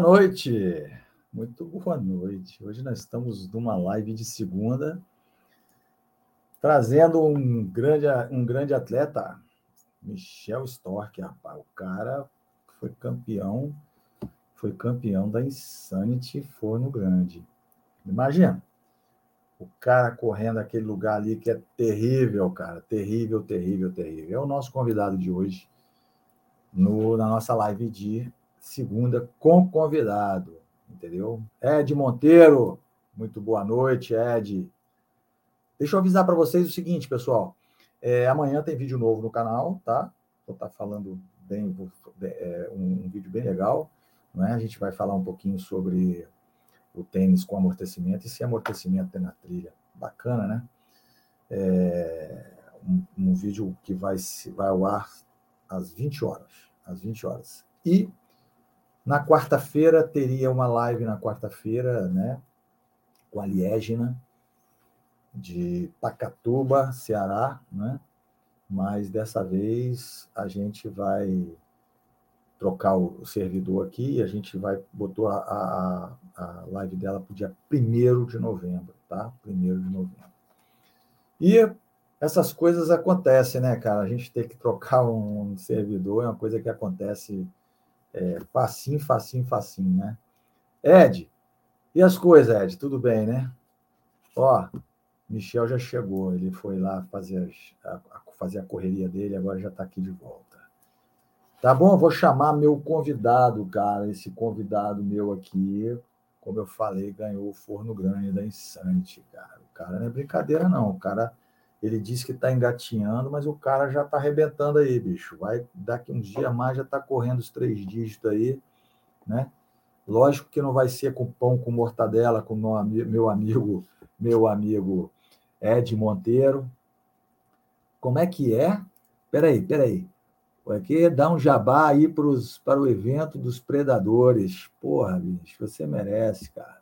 boa noite, muito boa noite. Hoje nós estamos numa live de segunda, trazendo um grande, um grande atleta, Michel Stork, rapaz. O cara foi campeão, foi campeão da Insanity Forno Grande. Imagina, o cara correndo aquele lugar ali que é terrível, cara, terrível, terrível, terrível. É o nosso convidado de hoje no, na nossa live de segunda com convidado, entendeu? Ed Monteiro, muito boa noite, Ed. Deixa eu avisar para vocês o seguinte, pessoal. É, amanhã tem vídeo novo no canal, tá? Vou estar tá falando bem, é, um, um, vídeo bem legal. Não é? A gente vai falar um pouquinho sobre o tênis com amortecimento e se amortecimento tem na trilha. Bacana, né? É, um, um, vídeo que vai, vai ao ar às 20 horas. Às 20 horas. E na quarta-feira teria uma live na quarta-feira, né? Com a Liégina, de Pacatuba, Ceará, né? Mas dessa vez a gente vai trocar o servidor aqui e a gente vai botou a, a, a live dela para o dia 1 de novembro, tá? 1 de novembro. E essas coisas acontecem, né, cara? A gente tem que trocar um servidor é uma coisa que acontece é, facinho, facinho, facinho, né? Ed, e as coisas, Ed? Tudo bem, né? Ó, Michel já chegou, ele foi lá fazer a, fazer a correria dele, agora já está aqui de volta. Tá bom? Vou chamar meu convidado, cara. Esse convidado meu aqui, como eu falei, ganhou o forno grande da Insante, cara. O cara não é brincadeira, não. O cara ele disse que está engatinhando, mas o cara já está arrebentando aí, bicho. Vai daqui uns dias mais já está correndo os três dígitos aí, né? Lógico que não vai ser com pão com mortadela, com meu, amigo, meu amigo Ed Monteiro. Como é que é? Peraí, peraí. Aqui dá um jabá aí pros, para o evento dos predadores. Porra, bicho, você merece, cara.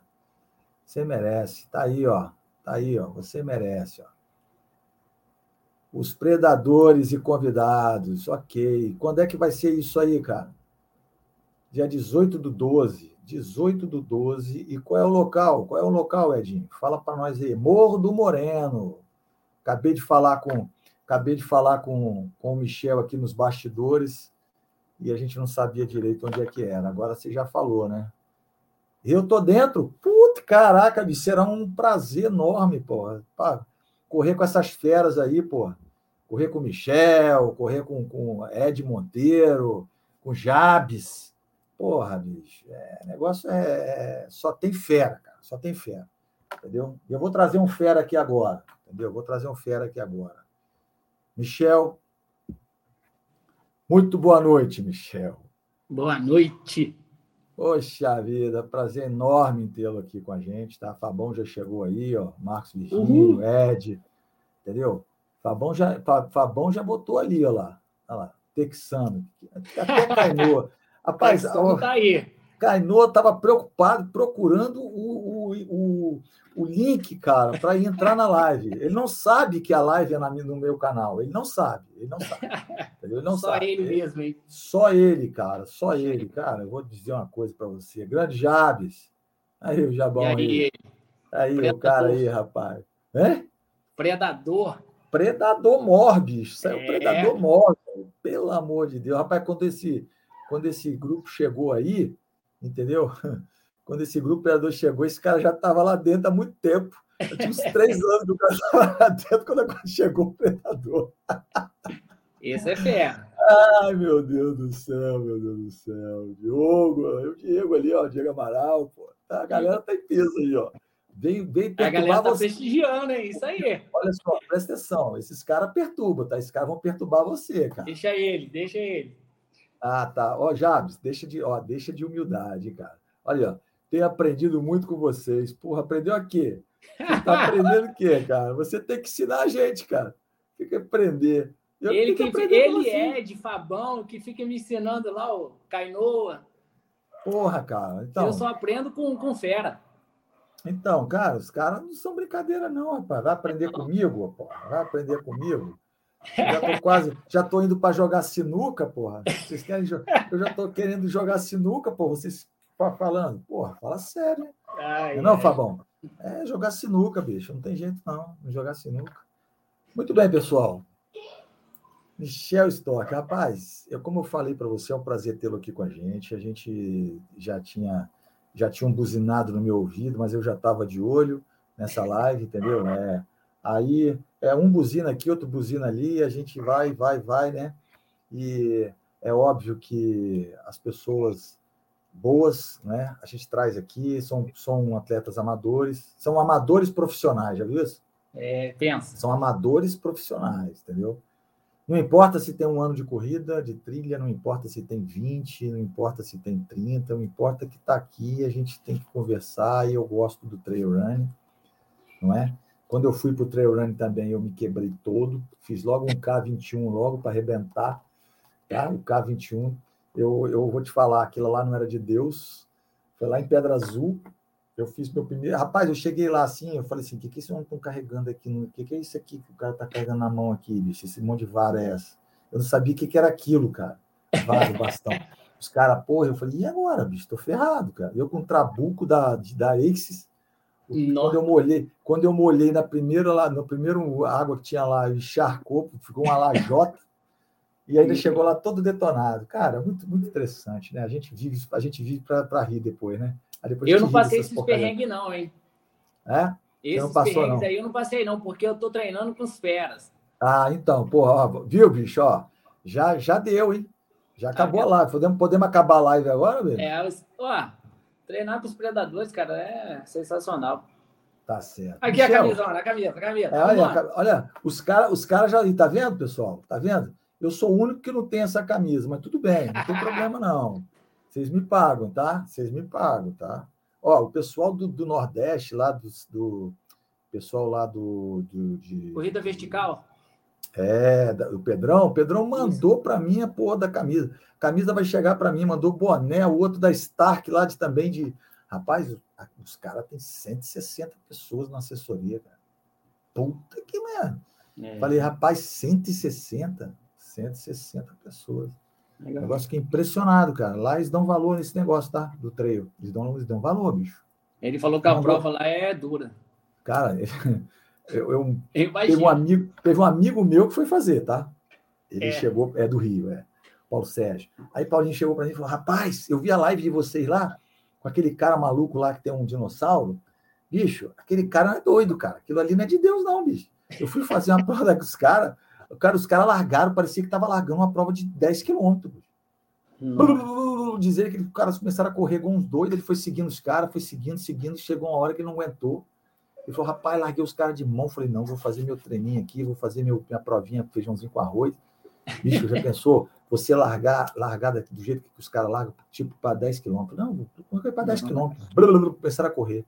Você merece. Tá aí, ó. Tá aí, ó. Você merece, ó. Os predadores e convidados, ok. Quando é que vai ser isso aí, cara? Dia 18 do 12. 18 do 12. E qual é o local? Qual é o local, Edinho? Fala para nós aí. Morro do Moreno. Acabei de falar com acabei de falar com, com o Michel aqui nos bastidores e a gente não sabia direito onde é que era. Agora você já falou, né? Eu tô dentro. Puta, caraca, será um prazer enorme, porra. Correr com essas feras aí, pô. Correr com o Michel, correr com, com Ed Monteiro, com Jabes. Porra, bicho, é, negócio é, é, Só tem fera, cara. Só tem fera. Entendeu? E eu vou trazer um fera aqui agora. Entendeu? Eu vou trazer um fera aqui agora. Michel. Muito boa noite, Michel. Boa noite. Poxa vida, prazer enorme tê-lo aqui com a gente, tá? Fabão já chegou aí, ó. Marcos Virgínio, uhum. Ed, entendeu? Fabão já, Fabão já botou ali, ó lá. Olha lá, texano. Até Cainoa. Rapaz, ó, tá aí. Cainoa estava preocupado, procurando o, o, o, o link, cara, para entrar na live. Ele não sabe que a live é na, no meu canal. Ele não sabe. Ele não sabe. Ele não só sabe. ele mesmo, hein? Só ele, cara. Só ele. Cara, eu vou dizer uma coisa para você. Grande Jabes. Aí o Jabão aí. Aí, aí o cara aí, rapaz. É? Predador. Predador mor, bicho. Isso é, o predador mor. Pelo amor de Deus. Rapaz, quando esse, quando esse grupo chegou aí, entendeu? Quando esse grupo predador chegou, esse cara já estava lá dentro há muito tempo. Eu tinha uns três anos do cara estava lá dentro quando chegou o predador. Esse é fera. Ai, meu Deus do céu, meu Deus do céu. Diogo, o Diego ali, ó, Diego Amaral, pô. Tá, a galera tá em peso aí, ó. Vem, vem A galera tá você. prestigiando, é isso aí. Olha só, presta atenção. Esses caras perturbam, tá? Esses caras vão perturbar você, cara. Deixa ele, deixa ele. Ah, tá. Ó, Jabes, deixa de, ó, deixa de humildade, cara. Olha, ó, tenho aprendido muito com vocês. Porra, aprendeu a quê? Você tá aprendendo o quê, cara? Você tem que ensinar a gente, cara. Tem que aprender. Eu ele que, ele é de Fabão, que fica me ensinando lá, o Cainoa. Porra, cara. Então, eu só aprendo com, com fera. Então, cara, os caras não são brincadeira, não, rapaz. Vai aprender comigo, porra. Vai aprender comigo. Já tô quase, já tô indo para jogar sinuca, porra. Vocês querem Eu já tô querendo jogar sinuca, porra. Vocês falando? Porra, fala sério. Ai, não, ai. Fabão? É jogar sinuca, bicho. Não tem jeito, não. Não jogar sinuca. Muito bem, pessoal. Michel Stock, rapaz, eu, como eu falei para você, é um prazer tê-lo aqui com a gente. A gente já tinha já tinha um buzinado no meu ouvido, mas eu já estava de olho nessa live, entendeu? É, aí é um buzina aqui, outro buzina ali, a gente vai, vai, vai, né? E é óbvio que as pessoas boas, né? A gente traz aqui, são, são atletas amadores, são amadores profissionais, já viu isso? É, pensa. São amadores profissionais, entendeu? Não importa se tem um ano de corrida, de trilha, não importa se tem 20, não importa se tem 30, não importa que está aqui, a gente tem que conversar e eu gosto do trail running, não é? Quando eu fui para o trail running também, eu me quebrei todo, fiz logo um K21 logo para arrebentar, tá? O K21, eu, eu vou te falar, aquilo lá não era de Deus, foi lá em Pedra Azul, eu fiz meu primeiro. Rapaz, eu cheguei lá assim, eu falei assim: o que, que esse homem está carregando aqui? O que, que é isso aqui que o cara está carregando na mão aqui, bicho? Esse monte de vara é essa? Eu não sabia o que, que era aquilo, cara. Vara, bastão. Os caras, porra, eu falei, e agora, bicho? Tô ferrado, cara. Eu com o trabuco da, da Aces, quando eu molhei, quando eu molhei na primeira lá, no primeiro água que tinha lá, encharcou, ficou uma lajota. E ainda chegou lá todo detonado. Cara, muito, muito interessante, né? A gente vive, a gente vive para rir depois, né? eu não passei esses perrengues, não, hein? É? Esses não passou, perrengues não. aí eu não passei, não, porque eu tô treinando com os feras. Ah, então, porra, ó, viu, bicho? Ó, já, já deu, hein? Já acabou ah, a live. Podemos, podemos acabar a live agora, velho? É, ó, treinar com os predadores, cara, é sensacional. Tá certo. Aqui Michel, a camisa, a camisa, a camisa. É, olha, olha, os caras os cara já. Tá vendo, pessoal? Tá vendo? Eu sou o único que não tem essa camisa, mas tudo bem, não tem problema, não. Vocês me pagam, tá? Vocês me pagam, tá? Ó, o pessoal do, do Nordeste, lá do, do pessoal lá do, do de, Corrida Vertical. É, o Pedrão, o Pedrão mandou para mim a porra da camisa. A camisa vai chegar para mim, mandou boné, o outro da Stark lá de também de. Rapaz, os caras têm 160 pessoas na assessoria, cara. Puta que merda. É. Falei, rapaz, 160? 160 pessoas. Legal. Negócio que é impressionado, cara. Lá eles dão valor nesse negócio, tá? Do trail. Eles dão, eles dão valor, bicho. Ele falou que a prova lá é dura. Cara, eu, eu, eu teve, um amigo, teve um amigo meu que foi fazer, tá? Ele é. chegou, é do Rio, é. Paulo Sérgio. Aí Paulinho chegou para mim e falou: Rapaz, eu vi a live de vocês lá, com aquele cara maluco lá que tem um dinossauro. Bicho, aquele cara não é doido, cara. Aquilo ali não é de Deus, não, bicho. Eu fui fazer uma prova com os caras. Cara, os caras largaram, parecia que estava largando uma prova de 10 quilômetros. Dizer que os caras começaram a correr com uns doidos, ele foi seguindo os caras, foi seguindo, seguindo, chegou uma hora que ele não aguentou. Ele falou, rapaz, larguei os caras de mão. Falei, não, vou fazer meu treininho aqui, vou fazer meu, minha provinha, feijãozinho com arroz. Bicho, já pensou? Você largar, largar do jeito que os caras largam, tipo, para 10 quilômetros. Não, vou para 10 quilômetros. Começaram a correr.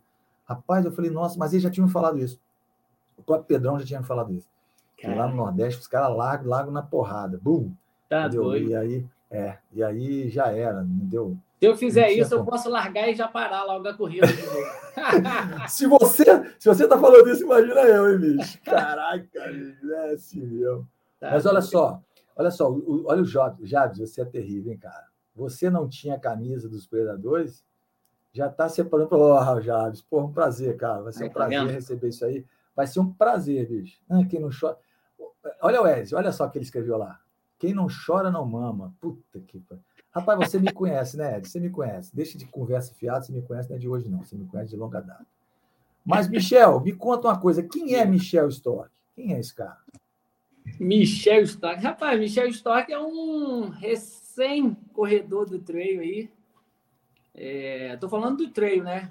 Rapaz, eu falei, nossa, mas eles já tinham falado isso. O próprio Pedrão já tinha falado isso. Lá no Nordeste, os caras largam, largam na porrada. Bum! Tá doido. E aí, é, e aí já era, entendeu? Se eu fizer isso, como. eu posso largar e já parar logo a corrida. se você se você tá falando isso, imagina eu, hein, bicho? Caraca, é assim mesmo. Tá Mas olha só, olha só, o, olha o Jobs, Jabs, você é terrível, hein, cara? Você não tinha a camisa dos predadores, já tá separando para oh, Jabs. Pô, um prazer, cara. Vai ser um tá prazer receber isso aí. Vai ser um prazer, bicho. Ah, quem não chora. Olha o Ezio, olha só o que ele escreveu lá. Quem não chora não mama. Puta que Rapaz, você me conhece, né, Ed? Você me conhece. Deixa de conversa fiada, você me conhece não é de hoje, não. Você me conhece de longa data. Mas, Michel, me conta uma coisa. Quem é Michel Stork? Quem é esse cara? Michel Stork. Rapaz, Michel Stork é um recém-corredor do treino aí. Estou é, falando do treino, né?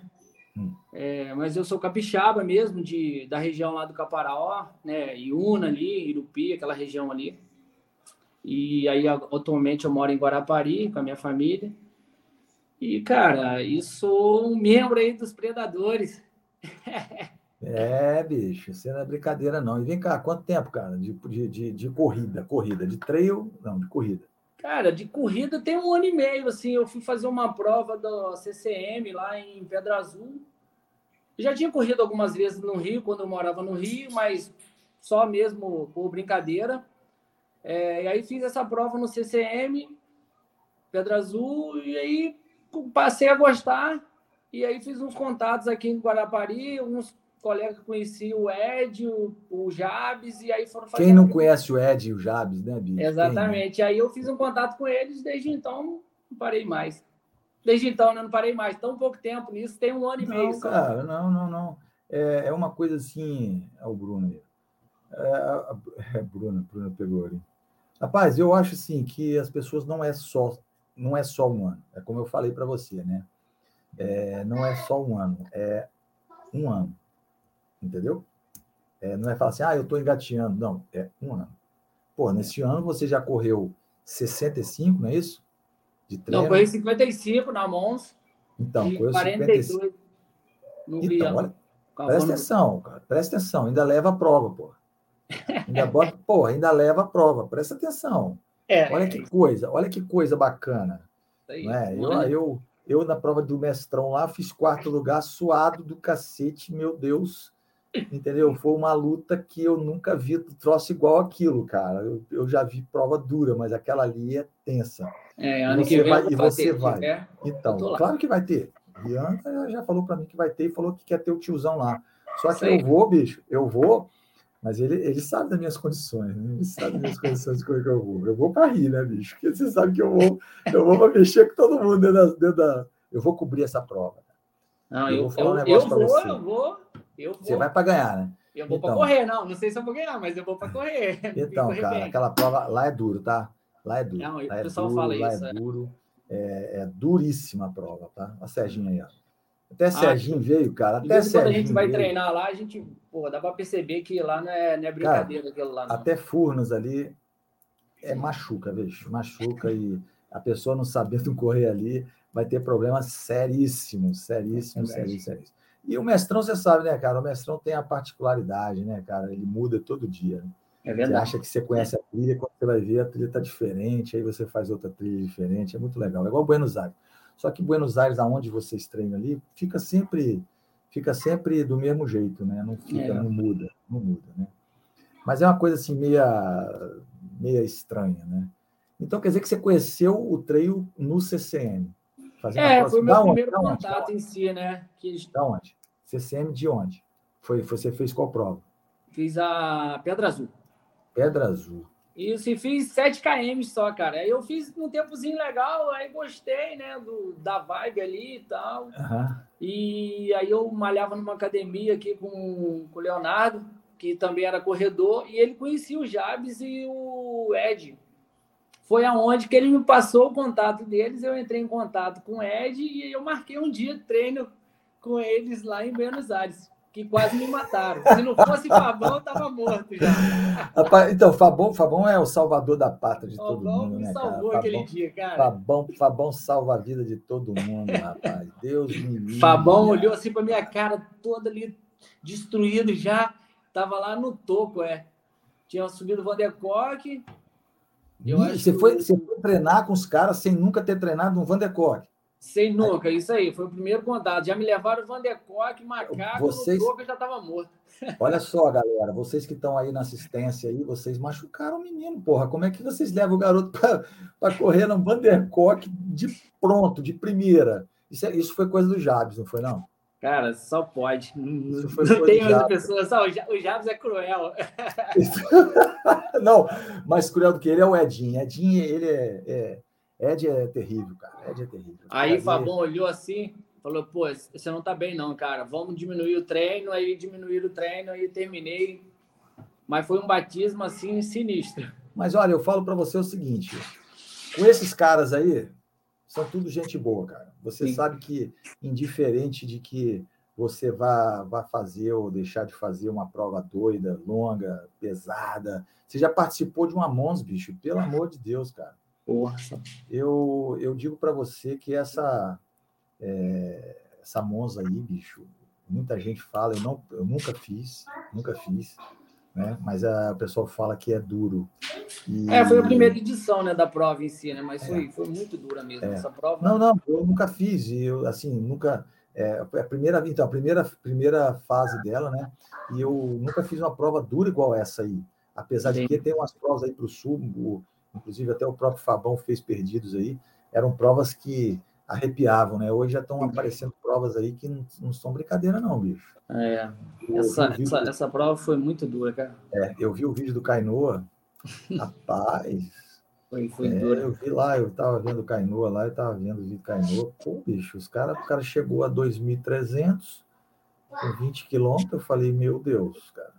Hum. É, mas eu sou capixaba mesmo, de, da região lá do Caparaó, né? Iuna ali, Irupi, aquela região ali. E aí, atualmente, eu moro em Guarapari com a minha família. E, cara, e sou um membro aí dos Predadores. é, bicho, isso não é brincadeira, não. E vem cá, quanto tempo, cara, de, de, de, de corrida? Corrida, de trail? Não, de corrida. Cara, de corrida tem um ano e meio, assim, eu fui fazer uma prova da CCM lá em Pedra Azul. Já tinha corrido algumas vezes no Rio, quando eu morava no Rio, mas só mesmo por brincadeira. É, e aí fiz essa prova no CCM, Pedra Azul, e aí passei a gostar e aí fiz uns contatos aqui em Guarapari, uns colegas que conheci o Ed, o, o Jabes, e aí foram fazer. Quem não conhece o Ed e o Jabes, né, Bi? Exatamente. Quem? Aí eu fiz um contato com eles, desde então não parei mais. Desde então, né, não parei mais. Tão pouco tempo nisso, tem um ano e não, meio. Só. Cara, não, não, não. É, é uma coisa assim. É o Bruno aí. É, é, Bruno, Bruno pegou ali. Rapaz, eu acho assim que as pessoas não é só não é só um ano. É como eu falei para você, né? É, não é só um ano, é um ano. Entendeu? É, não é falar assim, ah, eu estou engateando. Não, é um ano. Pô, nesse ano você já correu 65, não é isso? De treino. Não, corri 55 na Mons. Então, correu 42 55. no então, olha, presta atenção, cara. Presta atenção. Ainda leva a prova, pô. Ainda bota, pô, ainda leva a prova. Presta atenção. É, olha que coisa, olha que coisa bacana. Aí, é? eu, eu, eu, na prova do mestrão lá, fiz quarto lugar, suado do cacete, meu Deus. Entendeu? Foi uma luta que eu nunca vi troço igual aquilo, cara. Eu, eu já vi prova dura, mas aquela ali é tensa. É, ano que vem vai, e você vai. Tiver, então, claro que vai ter. Rian já falou para mim que vai ter e falou que quer ter o tiozão lá. Só que eu vou, bicho, eu vou, mas ele, ele sabe das minhas condições, né? Ele sabe das minhas condições de como é que eu vou. Eu vou para rir, né, bicho? Porque você sabe que eu vou, eu vou para mexer com todo mundo dentro da, dentro da, Eu vou cobrir essa prova. Não, eu, eu vou falar um negócio para você. Eu vou, eu vou. Você vai para ganhar, né? Eu vou então, para correr, não. Não sei se eu vou ganhar, mas eu vou para correr. Então, correr cara, bem. aquela prova lá é duro, tá? Lá é duro. Não, lá o pessoal é duro, fala lá isso. É, é duro. É, é duríssima a prova, tá? A Serginha aí, ó. Até ah, Serginho veio, cara. Até Serginho. Quando a gente vai veio. treinar lá, a gente, pô, dá para perceber que lá não é, não é brincadeira cara, aquilo lá. Não. Até Furnas ali é machuca, vejo. Machuca e a pessoa não sabendo correr ali vai ter problemas seríssimos, seríssimos, é seríssimos, seríssimos. E o mestrão, você sabe, né, cara? O mestrão tem a particularidade, né, cara? Ele muda todo dia. Né? É verdade. Você acha que você conhece a trilha, quando você vai ver, a trilha está diferente, aí você faz outra trilha diferente. É muito legal. É igual Buenos Aires. Só que Buenos Aires, aonde vocês treinam ali, fica sempre fica sempre do mesmo jeito, né? Não fica, é. não muda, não muda, né? Mas é uma coisa assim meia meia estranha, né? Então quer dizer que você conheceu o treino no CCM? É, foi o meu primeiro onde? contato em si, né? Que... Da onde? CCM de onde? Foi, você fez qual prova? Fiz a Pedra Azul. Pedra Azul. Isso, e fiz 7 km só, cara. Eu fiz um tempozinho legal, aí gostei, né, do, da vibe ali e tal. Uhum. E aí eu malhava numa academia aqui com, com o Leonardo, que também era corredor, e ele conhecia o Jabes e o Ed. Foi aonde que ele me passou o contato deles, eu entrei em contato com o Ed e eu marquei um dia de treino com eles lá em Buenos Aires que quase me mataram. Se não fosse Fabão, eu estava morto já. Então, Fabão, Fabão é o salvador da pátria de Fabão todo mundo, me né, salvou cara? aquele Fabão, dia, cara. Fabão, Fabão salva a vida de todo mundo, rapaz. Deus me livre. Fabão olhou assim para minha cara, toda ali destruído já. Tava lá no topo, é. Tinha subido o Vandercock. Você, foi, você foi treinar com os caras sem nunca ter treinado no Vandercock. Sem nunca, isso aí, foi o primeiro contato. Já me levaram o Vandercock, macaco, vocês... no troco, já estava morto. Olha só, galera, vocês que estão aí na assistência aí, vocês machucaram o menino, porra. Como é que vocês levam o garoto para correr no Vandercock de pronto, de primeira? Isso, é, isso foi coisa do Jabs, não foi, não? Cara, só pode. Isso foi não tem outra pessoa, só o Jabs é cruel. não, mais cruel do que ele é o Edinho. Edinho, ele é, é Ed é terrível, cara. Ed é terrível. Aí o Fabão olhou assim, falou: pô, você não tá bem, não, cara. Vamos diminuir o treino. Aí diminuir o treino, aí terminei. Mas foi um batismo assim sinistro. Mas olha, eu falo para você o seguinte: com esses caras aí, são tudo gente boa, cara. Você Sim. sabe que, indiferente de que você vá, vá fazer ou deixar de fazer uma prova doida, longa, pesada, você já participou de uma Mons, bicho, pelo amor de Deus, cara. Porra. Eu, eu digo para você que essa, é, essa Monza aí, bicho, muita gente fala, eu, não, eu nunca fiz, nunca fiz, né? mas a, o pessoal fala que é duro. E... É, foi a primeira edição né, da prova em si, né? mas foi, é. foi muito dura mesmo é. essa prova. Não, não, eu nunca fiz, e eu, assim, nunca. É, a primeira, então, a primeira, primeira fase dela, né? E eu nunca fiz uma prova dura igual essa aí. Apesar Sim. de que tem umas provas aí para o sul, inclusive até o próprio Fabão fez perdidos aí, eram provas que arrepiavam, né? Hoje já estão aparecendo provas aí que não, não são brincadeira, não, bicho. É, essa, essa, essa, prova foi muito dura, cara. É, eu vi o vídeo do Cainoa, rapaz. Foi, foi é, dura. Eu vi lá, eu tava vendo o Cainoa lá, eu tava vendo o vídeo do Cainoa. Pô, bicho, os cara, o cara chegou a 2.300 com 20 quilômetros. Eu falei, meu Deus, cara.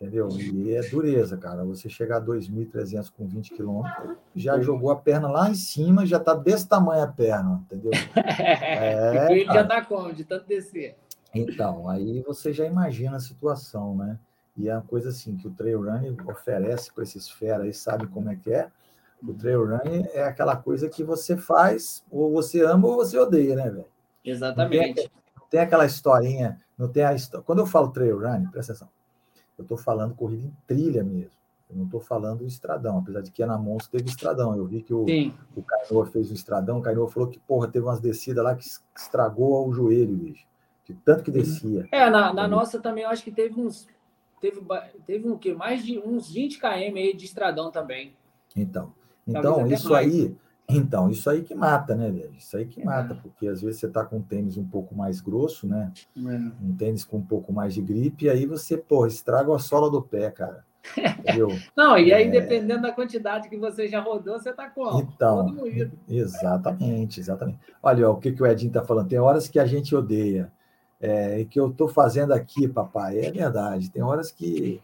Entendeu? E é dureza, cara. Você chegar a 2.300 com 20 quilômetros, já jogou a perna lá em cima, já tá desse tamanho a perna, entendeu? É, ele já tá como? De tanto descer. Então, aí você já imagina a situação, né? E é uma coisa assim que o trail running oferece para esses fera aí, sabe como é que é? O trail running é aquela coisa que você faz, ou você ama ou você odeia, né, velho? Exatamente. Tem, tem, aquela historinha, não tem a história. Quando eu falo trail running, presta atenção eu estou falando corrida em trilha mesmo. Eu não estou falando estradão, apesar de que na Monza teve estradão. Eu vi que o, o Cainoa fez o estradão, o Cainoa falou que, porra, teve umas descidas lá que estragou o joelho, bicho. De tanto que descia. É, na, na nossa também eu acho que teve uns. Teve, teve um que mais de uns 20 km aí de estradão também. Então, então isso mais. aí então, isso aí que mata, né, velho? Isso aí que mata, é. porque às vezes você tá com um tênis um pouco mais grosso, né? É. Um tênis com um pouco mais de gripe, e aí você, pô, estraga a sola do pé, cara. Entendeu? Não, e aí, é... dependendo da quantidade que você já rodou, você tá com Então, exatamente, exatamente. Olha ó, o que, que o Edinho tá falando. Tem horas que a gente odeia. É, e que eu tô fazendo aqui, papai, é verdade. Tem horas que.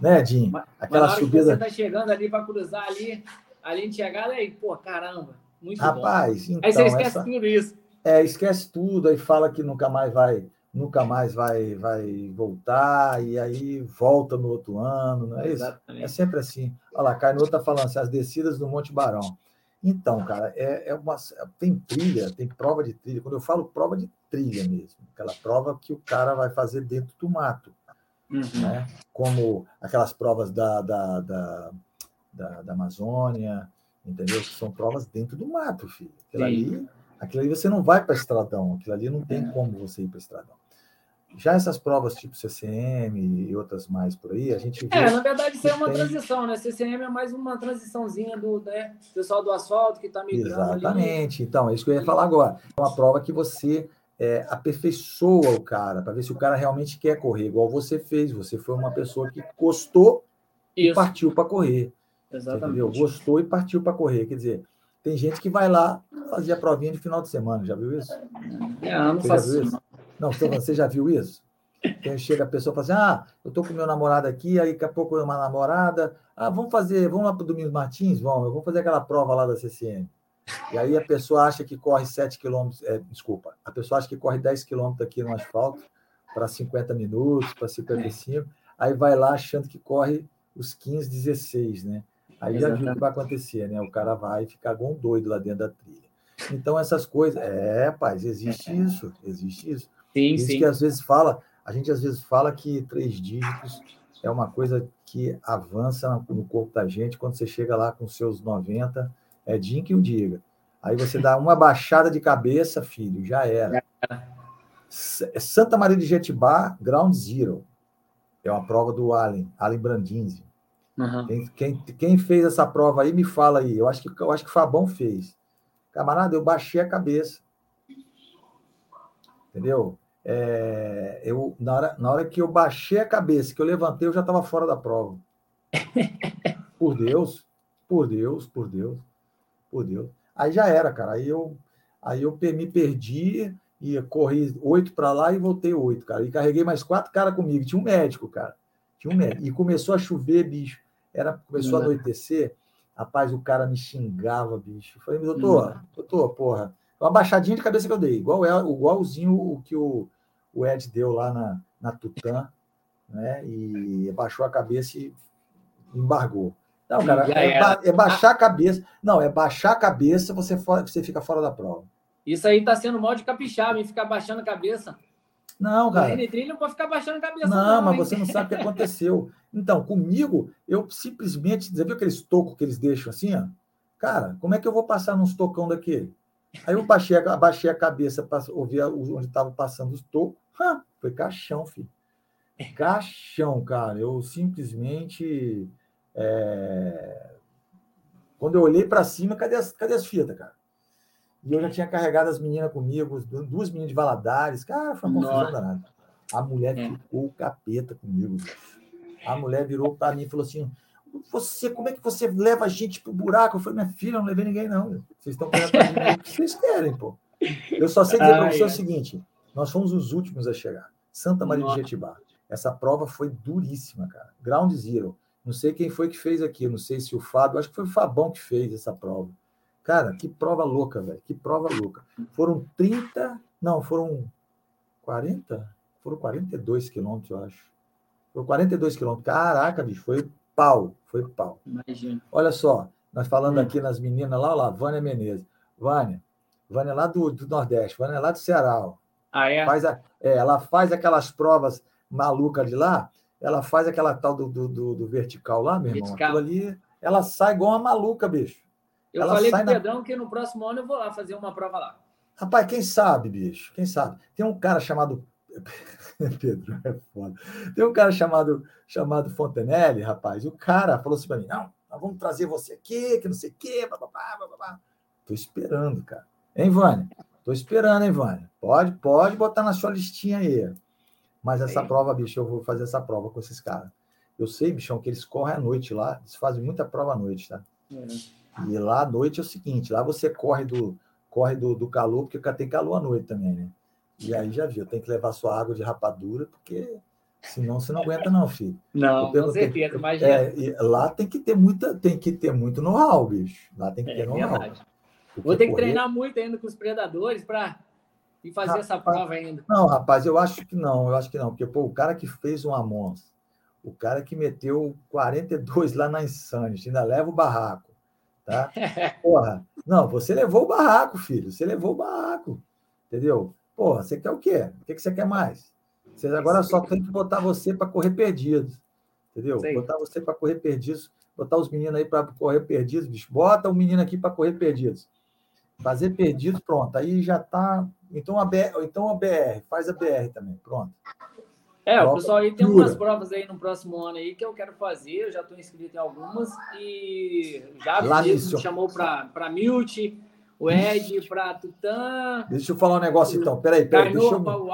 Né, Edinho? Aquela mas subida. você tá chegando ali para cruzar ali, ali enxergar, aí, pô, caramba, muito Rapaz, bom. Então, aí você esquece essa... tudo isso. É, esquece tudo, aí fala que nunca mais vai, nunca mais vai, vai voltar, e aí volta no outro ano, não é isso? Exatamente. É sempre assim. Olha lá, Caio está falando assim, as descidas do Monte Barão. Então, cara, é, é uma, tem trilha, tem prova de trilha. Quando eu falo prova de trilha mesmo, aquela prova que o cara vai fazer dentro do mato. Uhum. Né? Como aquelas provas da, da, da da, da Amazônia, entendeu? Que são provas dentro do mato, filho. Aquilo ali, aquilo ali você não vai para estradão, aquilo ali não tem é. como você ir para estradão. Já essas provas tipo CCM e outras mais por aí, a gente vê. É, na verdade, isso é uma tem... transição, né? CCM é mais uma transiçãozinha do né, pessoal do asfalto que está migrando. Exatamente. Ali. Então, é isso que eu ia falar agora. É uma prova que você é, aperfeiçoa o cara, para ver se o cara realmente quer correr, igual você fez. Você foi uma pessoa que gostou isso. e partiu para correr. Exatamente. Gostou e partiu para correr. Quer dizer, tem gente que vai lá fazer a provinha de final de semana. Já viu isso? É, não você faço isso. Não, você já viu isso? Então chega a pessoa e fala assim: ah, eu tô com meu namorado aqui, aí daqui a pouco uma namorada. Ah, vamos fazer, vamos lá para o Domingos Martins? Vamos, vamos fazer aquela prova lá da CCM. E aí a pessoa acha que corre 7 quilômetros, é, desculpa, a pessoa acha que corre 10 quilômetros aqui no asfalto para 50 minutos, para 55, aí vai lá achando que corre os 15, 16, né? Aí já viu o que vai acontecer, né? O cara vai ficar igual um doido lá dentro da trilha. Então, essas coisas. É, paz, existe isso. Existe isso. Sim, isso sim. que às vezes fala, a gente às vezes fala que três dígitos é uma coisa que avança no corpo da gente quando você chega lá com seus 90, é Jim que o diga. Aí você dá uma baixada de cabeça, filho, já era. É Santa Maria de Jetibá, Ground Zero. É uma prova do Allen, Allen Brandinzi. Uhum. Quem, quem, quem, fez essa prova aí, me fala aí. Eu acho que, eu acho que o Fabão fez. Camarada, eu baixei a cabeça. Entendeu? É, eu, na, hora, na hora que eu baixei a cabeça, que eu levantei, eu já estava fora da prova. Por Deus, por Deus, por Deus, por Deus. Aí já era, cara. Aí eu, aí eu me perdi e corri oito para lá e voltei oito, cara. E carreguei mais quatro caras comigo. Tinha um médico, cara. Tinha um médico. E começou a chover, bicho. Era, começou a anoitecer, rapaz, o cara me xingava, bicho. Eu falei, doutor, doutor, porra, uma baixadinha de cabeça que eu dei, igual é, igualzinho o que o, o Ed deu lá na, na Tutã, né? E baixou a cabeça e embargou. Não, cara, é, é, baixar a cabeça. Não, é baixar a cabeça, você, você fica fora da prova. Isso aí tá sendo mal de capixaba, ficar baixando a cabeça. Não, cara. O não pode ficar baixando a cabeça. Não, não mas hein? você não sabe o que aconteceu. Então, comigo, eu simplesmente. Você viu aqueles tocos que eles deixam assim, ó? Cara, como é que eu vou passar nos tocão daquele? Aí eu baixei, abaixei a cabeça para ouvir onde estava passando os tocos. Hã, foi caixão, filho. Caixão, cara. Eu simplesmente. É... Quando eu olhei para cima, cadê as, cadê as fitas, cara? E eu já tinha carregado as meninas comigo, duas meninas de Valadares. Cara, foi uma confusão danada. A mulher é. ficou capeta comigo. A mulher virou para mim e falou assim: Você, como é que você leva a gente pro buraco? Eu falei, minha filha, eu não levei ninguém, não. Vocês estão querendo o que vocês querem, pô. Eu só sei dizer para você é. o seguinte: nós fomos os últimos a chegar. Santa Maria Nossa. de Jetibá. Essa prova foi duríssima, cara. Ground zero. Não sei quem foi que fez aqui, não sei se o Fábio, acho que foi o Fabão que fez essa prova. Cara, que prova louca, velho. Que prova louca. Foram 30, não, foram 40? Foram 42 quilômetros, eu acho. Foram 42 quilômetros. Caraca, bicho, foi pau, foi pau. Imagina. Olha só, nós falando hum. aqui nas meninas lá, lá, Vânia Menezes. Vânia, Vânia lá do, do Nordeste, Vânia lá do Ceará. Ah, é? Faz a, é? Ela faz aquelas provas malucas de lá, ela faz aquela tal do, do, do, do vertical lá, meu irmão. Aquilo ali, ela sai igual uma maluca, bicho. Eu ela falei pro Pedrão na... que no próximo ano eu vou lá fazer uma prova lá. Rapaz, quem sabe, bicho? Quem sabe? Tem um cara chamado. Pedro, é foda. Tem um cara chamado, chamado Fontenelle, rapaz. O cara falou assim para mim: não, nós vamos trazer você aqui, que não sei o quê, bababá, bababá. Tô esperando, cara. Hein, Vânia? Tô esperando, hein, Vânia? Pode, pode botar na sua listinha aí. Mas essa Sim. prova, bicho, eu vou fazer essa prova com esses caras. Eu sei, bichão, que eles correm à noite lá, eles fazem muita prova à noite, tá? É. E lá à noite é o seguinte, lá você corre do corre do, do calor, porque tem calor à noite também, né? E aí já viu, tem que levar sua água de rapadura, porque senão você não aguenta não, filho. Não, com certeza, imagina. É, lá tem que ter muita, tem que ter muito know-how, bicho. Lá tem que é, ter know-how. Vou ter que correr... treinar muito ainda com os predadores para e fazer rapaz, essa prova ainda. Não, rapaz, eu acho que não, eu acho que não, porque pô, o cara que fez um Amons, o cara que meteu 42 lá na Insanity, ainda leva o barraco. Tá? Porra, não, você levou o barraco, filho. Você levou o barraco. Entendeu? Porra, você quer o quê? O que você quer mais? Você agora só tem que botar você para correr perdidos. Entendeu? Botar você para correr perdidos, botar os meninos aí para correr perdidos, bicho. Bota o menino aqui para correr perdidos. Fazer perdidos, pronto. Aí já tá. Então a BR, então a BR, faz a BR também, pronto. É, o pessoal aí tem umas provas aí no próximo ano aí que eu quero fazer, eu já estou inscrito em algumas e já me chamou para Milt, o Ed para Tutã. Deixa eu falar um negócio então, peraí, peraí, deixa eu,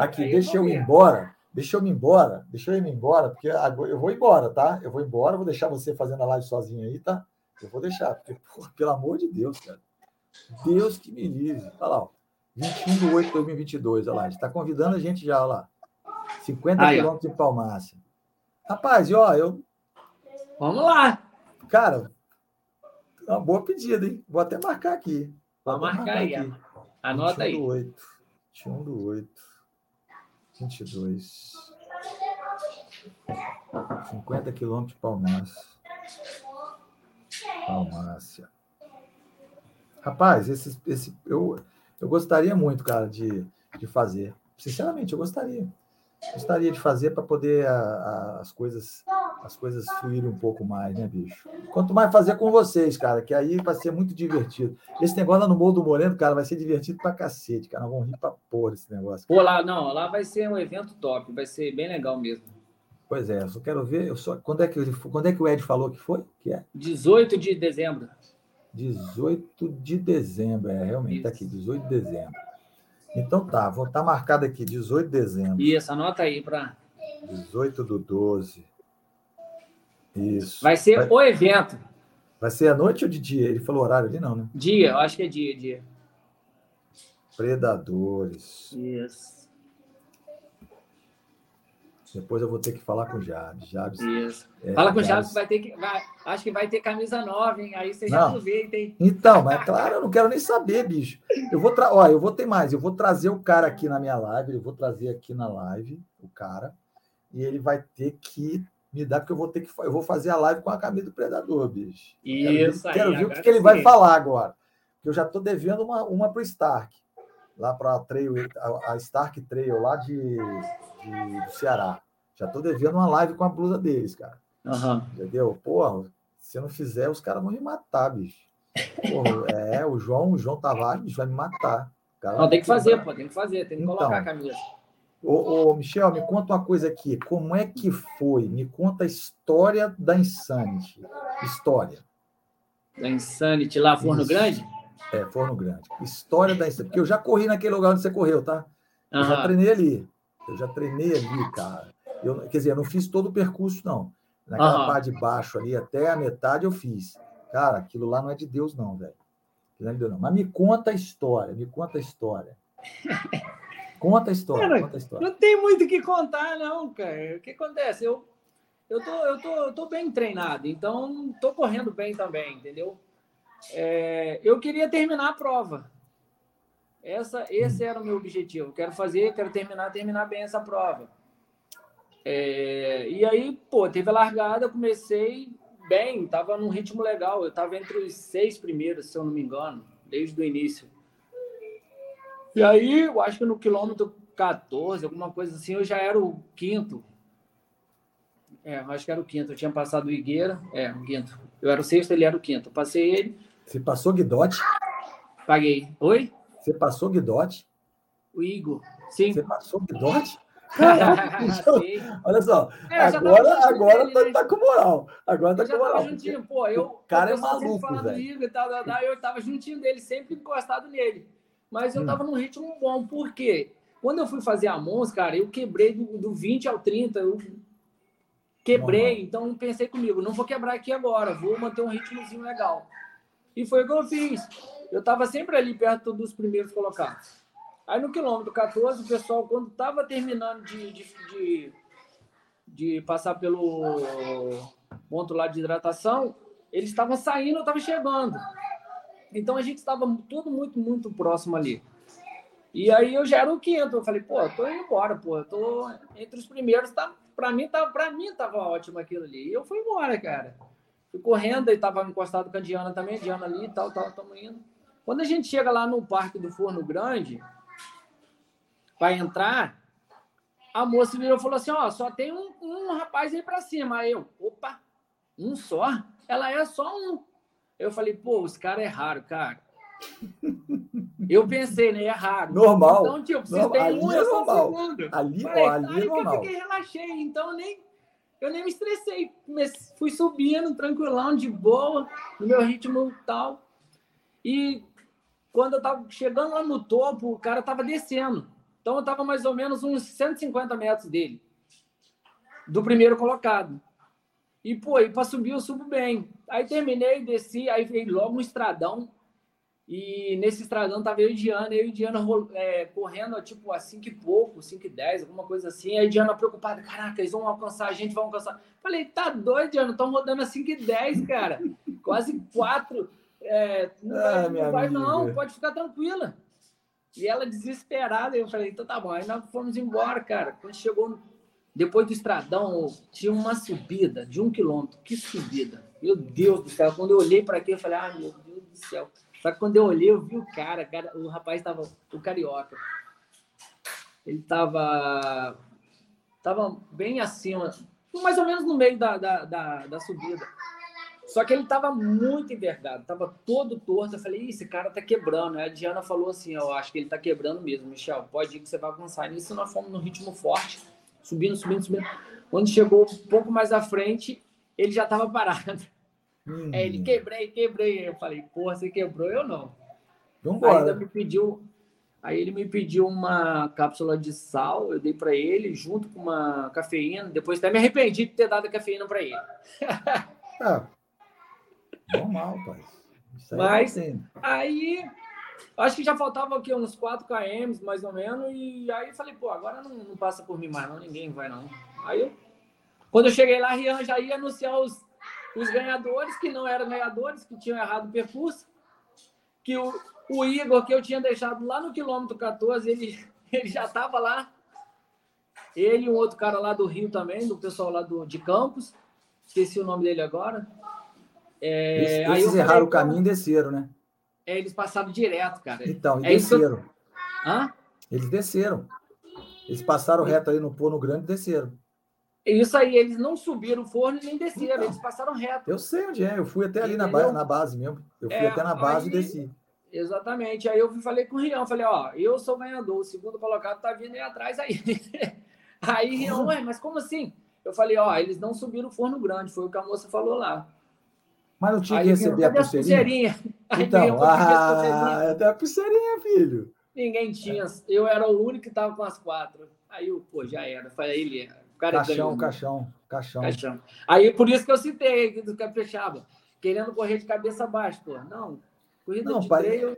aqui, deixa eu ir embora, deixa eu ir embora, deixa eu ir embora, porque eu vou embora, tá? Eu vou embora, vou deixar você fazendo a live sozinho aí, tá? Eu vou deixar, porque, porra, pelo amor de Deus, cara. Deus que me livre. Olha lá, ó, 21 de 8 de 2022, olha lá, está convidando a gente já, olha lá. 50 quilômetros de Palmácia. Rapaz, ó, eu. Vamos lá. Cara, uma boa pedida, hein? Vou até marcar aqui. Vou marcar, marcar aí. Aqui. Anota 21 aí. Do 8. 21 do 8. 22. 50 quilômetros de Palmácia. Palmácia. Rapaz, esse, esse, eu, eu gostaria muito, cara, de, de fazer. Sinceramente, eu gostaria gostaria de fazer para poder a, a, as coisas as coisas fluírem um pouco mais, né, bicho? Quanto mais fazer com vocês, cara, que aí vai ser muito divertido. Esse negócio lá no Morro do Moreno, cara, vai ser divertido pra cacete, cara. Nós vamos rir pra porra esse negócio. Pô, lá, não, lá vai ser um evento top, vai ser bem legal mesmo. Pois é, eu só quero ver. Eu só, quando, é que, quando é que o Ed falou que foi? Que é? 18 de dezembro. 18 de dezembro, é, realmente, Isso. tá aqui, 18 de dezembro. Então tá, vou estar tá marcado aqui, 18 de dezembro. Isso, anota aí para. 18 do 12. Isso. Vai ser vai... o evento. Vai ser à noite ou de dia? Ele falou horário ali, não, né? Dia, eu acho que é dia, dia. Predadores. Isso. Depois eu vou ter que falar com o Jabes. Jabes Isso. É, Fala com o Jabes, vai ter que. Vai, acho que vai ter camisa nova, hein? Aí você já aproveita, hein? Então, mas claro, eu não quero nem saber, bicho. Eu vou tra... Ó, eu vou ter mais, eu vou trazer o cara aqui na minha live, eu vou trazer aqui na live o cara, e ele vai ter que me dar, porque eu vou ter que. Eu vou fazer a live com a camisa do Predador, bicho. Isso quero, aí. Quero ver o que, que ele vai falar agora. Porque eu já estou devendo uma, uma para o Stark. Lá para a, a Stark Trail lá de, de, do Ceará. Já estou devendo uma live com a blusa deles, cara. Uhum. Entendeu? Porra, se eu não fizer, os caras vão me matar, bicho. Porra, é, o João, o João Tavares vai me matar. Não, tem que fazer, pô, tem que fazer, tem que então, colocar a camisa. Ô, ô, Michel, me conta uma coisa aqui. Como é que foi? Me conta a história da Insanity. História. Da Insanity lá, Forno Isso. Grande? É, Forno Grande. História da Porque eu já corri naquele lugar onde você correu, tá? Eu uhum. já treinei ali. Eu já treinei ali, cara. Eu, quer dizer, eu não fiz todo o percurso, não. Naquela uhum. parte de baixo ali, até a metade eu fiz. Cara, aquilo lá não é de Deus, não, velho. Não é de Deus, não. Mas me conta a história, me conta a história. Conta a história, cara, conta a história. Não tem muito o que contar, não, cara. O que acontece? Eu, eu, tô, eu, tô, eu tô bem treinado, então tô correndo bem também, entendeu? É, eu queria terminar a prova. Essa, esse era o meu objetivo. Quero fazer, quero terminar, terminar bem essa prova. É, e aí, pô, teve a largada, comecei bem, tava num ritmo legal. Eu tava entre os seis primeiros, se eu não me engano, desde o início. E aí, eu acho que no quilômetro 14, alguma coisa assim, eu já era o quinto. É, acho que era o quinto. Eu tinha passado o Higueira. É, o quinto. Eu era o sexto, ele era o quinto. Eu passei ele. Você passou Guidote? Paguei. Oi? Você passou Guidote? O Igor. Sim. Você passou Guidote? olha só, é, agora, agora dele, tá, né? tá, com moral. Agora tá eu com moral. Juntinho, pô, eu, o cara é maluco, velho. E tal, tal, eu tava juntinho dele, sempre encostado nele. Mas eu hum. tava num ritmo bom, por quê? Quando eu fui fazer a Mons, cara, eu quebrei do, do 20 ao 30, eu quebrei, então pensei comigo, não vou quebrar aqui agora, vou manter um ritmozinho legal. E foi o que eu fiz. Eu estava sempre ali perto dos primeiros colocados. Aí no quilômetro 14, o pessoal, quando estava terminando de, de, de, de, passar pelo ponto lá de hidratação, eles estavam saindo, eu estava chegando. Então a gente estava tudo muito, muito próximo ali. E aí eu já era o quinto. Eu falei, pô, eu tô indo embora, pô, eu tô entre os primeiros, tá, para mim, tá, para mim tava ótimo aquilo ali. E eu fui embora, cara. Fui correndo e tava encostado com a Diana também, a Diana ali e tal, tal, estamos indo. Quando a gente chega lá no Parque do Forno Grande, para entrar, a moça virou e falou assim: Ó, só tem um, um rapaz aí para cima. Aí eu, opa, um só? Ela é só um. Eu falei, pô, os caras é raro, cara. Eu pensei, né? É raro. Normal. Então, tipo, se tem um, é eu sou normal. segundo. Ali, falei, ó, ali é aí é normal. eu fiquei, relaxei. Então, eu nem, eu nem me estressei. Fui subindo, tranquilão, de boa, no meu ritmo tal. E quando eu tava chegando lá no topo, o cara tava descendo. Então eu tava mais ou menos uns 150 metros dele, do primeiro colocado. E, pô, e para subir eu subo bem. Aí terminei, desci, aí veio logo um estradão. E nesse estradão tava eu e Diana, eu e Diana é, correndo, tipo, a 5 e pouco, 5 e 10, alguma coisa assim. Aí Diana preocupada, caraca, eles vão alcançar, a gente vai alcançar. Falei, tá doido, Diana, estão rodando a 5 e 10, cara. Quase 4. É, não, ah, vai, não vai, não, pode ficar tranquila. E ela desesperada, eu falei, então tá bom. Aí nós fomos embora, cara. Quando chegou, depois do estradão, tinha uma subida de um quilômetro. Que subida! Meu Deus do céu. Quando eu olhei para aqui, eu falei, ah, meu Deus do céu. Só que quando eu olhei, eu vi o cara, cara o rapaz estava, o carioca. Ele estava tava bem acima, mais ou menos no meio da, da, da, da subida. Só que ele estava muito envergado, estava todo torto. Eu falei, esse cara tá quebrando. Aí a Diana falou assim: eu acho que ele tá quebrando mesmo, Michel. Pode ir que você vai avançar. Nisso nós fomos no ritmo forte, subindo, subindo, subindo. Quando chegou um pouco mais à frente, ele já estava parado. Hum. É, ele quebrei, quebrei. Eu falei, porra, você quebrou, eu não. Vambora. Aí ele me pediu, aí ele me pediu uma cápsula de sal, eu dei para ele, junto com uma cafeína. Depois até me arrependi de ter dado a cafeína para ele. Ah, Normal, pai. Aí Mas aí acho que já faltava aqui uns 4 km, mais ou menos, e aí falei, pô, agora não, não, passa por mim mais, não, ninguém vai não. Aí eu, quando eu cheguei lá, Rian já ia anunciar os, os ganhadores, que não eram ganhadores, que tinham errado o percurso, que o, o Igor, que eu tinha deixado lá no quilômetro 14, ele, ele já estava lá. Ele e um outro cara lá do Rio também, do pessoal lá do, de Campos, esqueci o nome dele agora. É, esses, esses erraram falei, o caminho e desceram, né? É, eles passaram direto, cara. Então, e é desceram. Eu... Hã? Eles desceram. Eles passaram reto ali no Pono Grande e desceram. Isso aí, eles não subiram o forno e nem desceram, então, eles passaram reto. Eu sei onde é, eu fui até ali na, ba na, base mesmo. Eu fui é, até na base aí, e desci. Exatamente. Aí eu falei com o Rião, falei, ó, eu sou ganhador, o segundo colocado tá vindo aí atrás aí. aí Rião, ué, mas como assim? Eu falei, ó, eles não subiram o forno grande, foi o que a moça falou lá. Mas não tinha que receber a pulseirinha? pulseirinha? Então, ah, até a pulseirinha, filho. Ninguém tinha. Eu era o único que tava com as quatro. Aí eu, pô, já era. Falei, ele o cara caixão, ganhou. caixão, caixão, caixão. Aí por isso que eu citei do Capixaba, querendo correr de cabeça baixa, pô. Não, corrida não, de pai... treino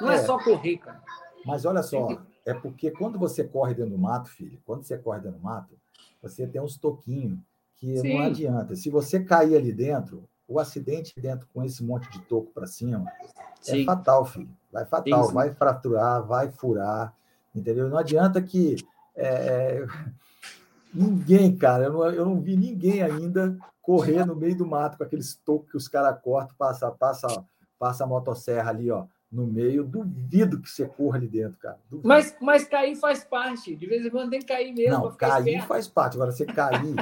não é. é só correr, cara. Mas olha só, é porque quando você corre dentro do mato, filho, quando você corre dentro do mato, você tem uns toquinhos que Sim. não adianta. Se você cair ali dentro, o acidente dentro com esse monte de toco para cima é Sim. é fatal, filho. Vai fatal, Sim. vai fraturar, vai furar, entendeu? Não adianta que é, ninguém, cara, eu não, eu não vi ninguém ainda correr no meio do mato com aqueles tocos que os caras cortam, passa, passa, passa a motosserra ali, ó no meio, duvido que você corra ali dentro, cara. Mas, mas cair faz parte. De vez em quando tem que cair mesmo. Não, cair faz parte. Agora, você cair,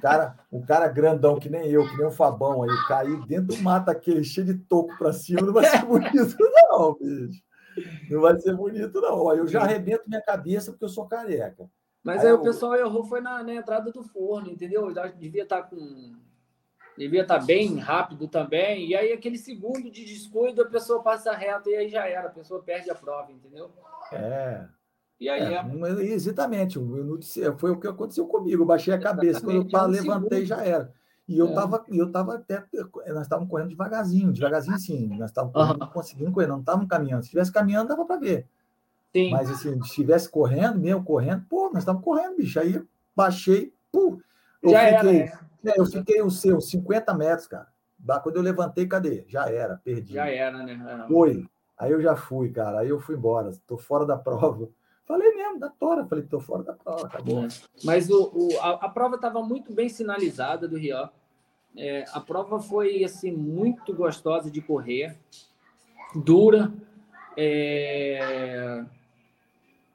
cara, o cara grandão, que nem eu, que nem o Fabão aí, cair dentro do mato aquele cheio de toco para cima, não vai ser bonito, não, bicho. Não vai ser bonito, não. Eu já arrebento minha cabeça porque eu sou careca. Mas aí, aí o pessoal errou foi na, na, entrada do forno, entendeu? Eu devia estar tá com devia estar bem rápido também. E aí, aquele segundo de descuido, a pessoa passa reto e aí já era, a pessoa perde a prova, entendeu? É. E aí, é, é... Exatamente, foi o que aconteceu comigo. Eu baixei a cabeça, quando eu levantei, já era. E eu estava é. eu tava até. Nós estávamos correndo devagarzinho, devagarzinho sim. Nós estávamos uhum. conseguindo correr, não estávamos caminhando. Se estivesse caminhando, dava para ver. Sim. Mas assim, se estivesse correndo, mesmo correndo, pô, nós estávamos correndo, bicho. Aí baixei, pô, eu já fiquei, era, né? É, eu fiquei os seus 50 metros, cara. Quando eu levantei, cadê? Já era, perdi. Já era, né? Foi. Aí eu já fui, cara. Aí eu fui embora. Tô fora da prova. Falei mesmo, da tora. Falei, tô fora da prova, acabou. É. Mas o, o a, a, prova estava muito bem sinalizada do Rio. É, a prova foi assim muito gostosa de correr, dura. É,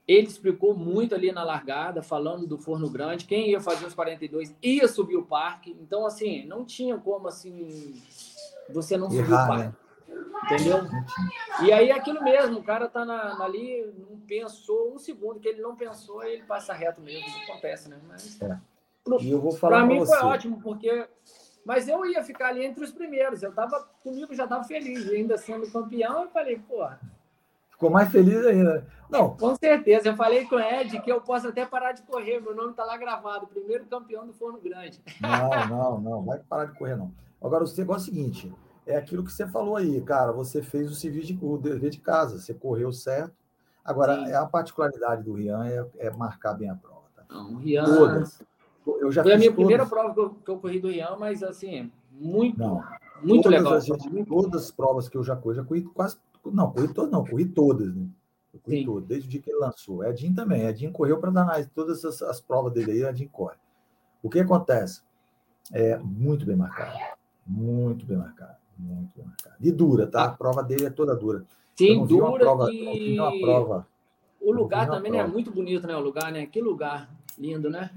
ele explicou muito ali na largada, falando do forno grande. Quem ia fazer os 42 ia subir o parque. Então, assim, não tinha como assim você não subir o parque. Né? Entendeu? E aí é aquilo mesmo, o cara tá na, ali, não pensou um segundo que ele não pensou, ele passa reto mesmo. Isso acontece, né? Mas. É. E eu vou falar pra mim foi ótimo, porque. Mas eu ia ficar ali entre os primeiros. Eu tava comigo, já tava feliz, ainda sendo campeão. Eu falei, porra Ficou mais feliz ainda. Não. Com certeza. Eu falei com o Ed que eu posso até parar de correr. Meu nome está lá gravado. Primeiro campeão do Forno Grande. Não, não, não. Vai parar de correr, não. Agora, o negócio é o seguinte. É aquilo que você falou aí, cara. Você fez o serviço de, o dever de casa. Você correu certo. Agora, Sim. a particularidade do Rian é, é, marcar bem a prova. Tá? Não, o Rian... Todas. Eu já Foi a minha todas. primeira prova que eu, que eu, corri do Rian, mas assim, muito, não, muito legal. As, todas as provas que eu já corri, já corri quase não, corri todas, não, corri todas, né? Eu corri Sim. todas, desde o dia que ele lançou. Edinho também. Edinho correu para dar todas as, as, provas dele aí, Edinho corre. O que acontece? É muito bem marcado. Muito bem marcado. Muito marcado. E dura, tá? A prova dele é toda dura. Sim, dura. Uma prova, e... uma prova. O lugar também né, é muito bonito, né? O lugar, né? Que lugar lindo, né?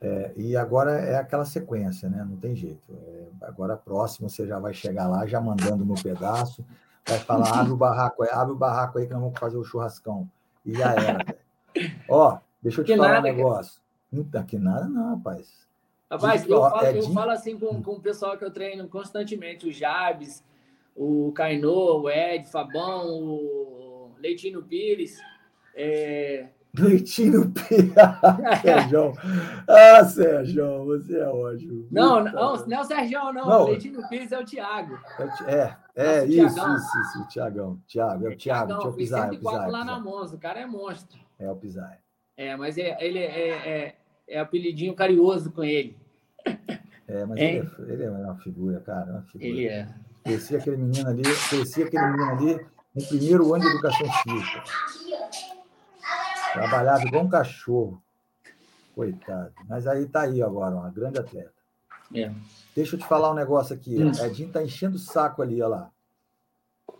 É, e agora é aquela sequência, né? Não tem jeito. É, agora próximo você já vai chegar lá, já mandando no pedaço. Vai falar, abre o barraco aí, abre o barraco aí que nós vamos fazer o churrascão. E já era, Ó, deixa eu te que falar nada, um negócio. Não tá aqui nada, não, rapaz. Rapaz, eu, falo, eu falo assim com, com o pessoal que eu treino constantemente, o Jabes, o Cainô, o Ed, Fabão, o Leitinho Pires. É, Leitinho Pia. Sérgio. Ah, Sérgio, você é ótimo. Não, não, não é o Sérgio, não. não. Leitinho Pires é o Thiago. É, é, é isso, isso, isso, o Tiagão. Tiago, é o Tiago, tinha o Pizarro. lá na Monza, o cara é monstro. É o Pizarro. É, mas é, ele é, é, é apelidinho carinhoso com ele. É, mas ele é, ele é, uma figura, cara, é uma figura. Ele é. Conheci aquele menino ali, conheci aquele menino ali no primeiro ano de educação física. Trabalhava igual um cachorro. Coitado. Mas aí tá aí agora, uma grande atleta. É. Deixa eu te falar um negócio aqui. Hum. Edinho tá enchendo o saco ali, olha lá.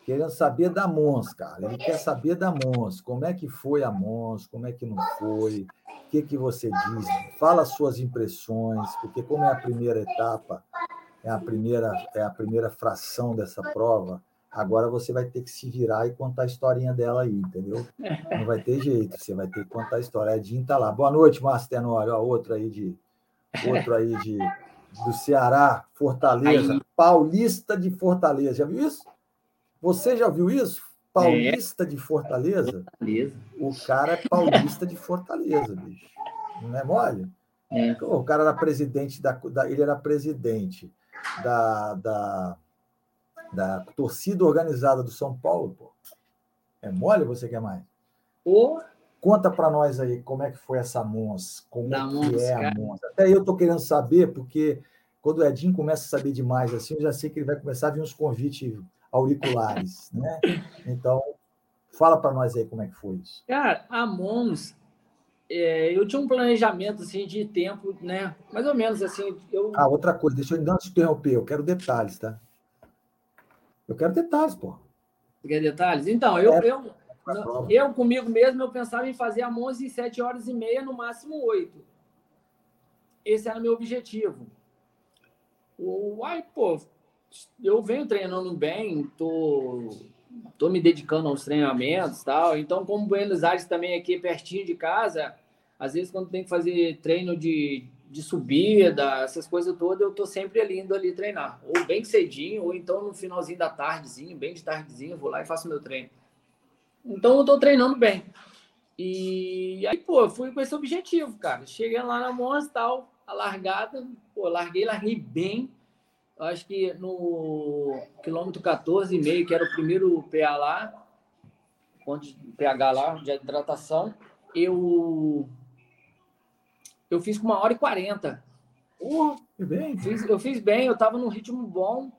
Querendo saber da Mons, cara. Ele quer saber da Mons. Como é que foi a Mons? Como é que não foi? O que, que você diz? Fala suas impressões, porque como é a primeira etapa, é a primeira, é a primeira fração dessa prova, Agora você vai ter que se virar e contar a historinha dela aí, entendeu? Não vai ter jeito, você vai ter que contar a história. A Edinho tá lá. Boa noite, Márcio Tenório. Ó, outro aí de outro aí de do Ceará, Fortaleza, aí. Paulista de Fortaleza. Já viu isso? Você já viu isso? Paulista é. de Fortaleza? Fortaleza. O cara é paulista de Fortaleza, bicho. Não é mole? É. O cara era presidente da, da, ele era presidente da, da, da torcida organizada do São Paulo, pô. É mole você quer mais? O... Conta para nós aí como é que foi essa Mons, como é que é a Mons. Até eu tô querendo saber, porque quando o Edinho começa a saber demais assim, eu já sei que ele vai começar a vir uns convites auriculares, né? Então, fala para nós aí como é que foi isso. Cara, a Mons, é, eu tinha um planejamento assim de tempo, né? Mais ou menos assim. Eu... Ah, outra coisa, deixa eu não te interromper, eu quero detalhes, tá? Eu quero detalhes, pô. Você quer detalhes? Então, eu, é, eu, eu, eu comigo mesmo, eu pensava em fazer a Mons em 7 horas e meia, no máximo 8. Esse era meu objetivo. Uai, pô, eu venho treinando bem, tô, tô me dedicando aos treinamentos tal. Então, como Buenos Aires também aqui pertinho de casa, às vezes quando tem que fazer treino de, de subida, essas coisas todas, eu tô sempre ali indo ali treinar. Ou bem cedinho, ou então no finalzinho da tardezinho, bem de tardezinho, vou lá e faço meu treino. Então eu tô treinando bem. E aí, pô, fui com esse objetivo, cara. Cheguei lá na Monza tal, a largada, pô, larguei, larguei bem acho que no quilômetro 14,5, que era o primeiro PA lá, onde, PH lá, de hidratação, eu, eu fiz com uma hora e quarenta. Uh, bem. Fiz, eu fiz bem, eu estava num ritmo bom.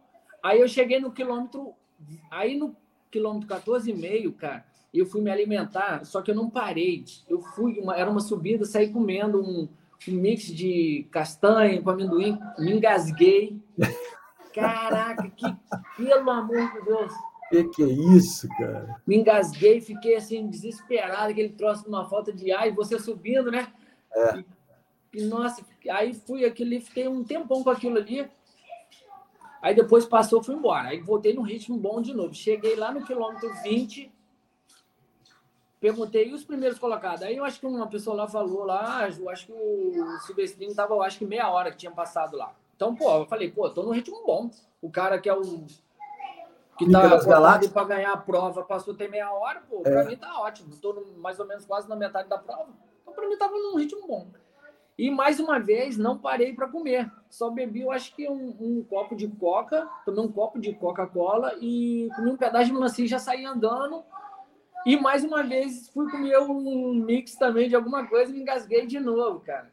Aí eu cheguei no quilômetro. Aí no quilômetro 14,5, cara, eu fui me alimentar, só que eu não parei. Eu fui, uma, era uma subida, saí comendo um, um mix de castanha com amendoim, me engasguei. Caraca, que pelo amor de Deus. Que que é isso, cara? Me engasguei, fiquei assim, desesperado, aquele troço uma falta de ar, e você subindo, né? É. E, e, nossa, aí fui aquele, fiquei um tempão com aquilo ali. Aí depois passou, fui embora. Aí voltei no ritmo bom de novo. Cheguei lá no quilômetro 20, perguntei e os primeiros colocados. Aí eu acho que uma pessoa lá falou lá, eu acho que o Silvestrinho estava, acho que meia hora que tinha passado lá. Então, pô, eu falei, pô, tô no ritmo bom. O cara que é o. Que tá para ganhar a prova, passou tem meia hora, pô, é. pra mim tá ótimo. Tô no, mais ou menos quase na metade da prova. Então, pra mim tava num ritmo bom. E mais uma vez, não parei para comer. Só bebi, eu acho que um, um, copo de coca, tomei um copo de Coca-Cola e comi um pedaço de melancia e já saí andando. E mais uma vez fui comer um mix também de alguma coisa e me engasguei de novo, cara.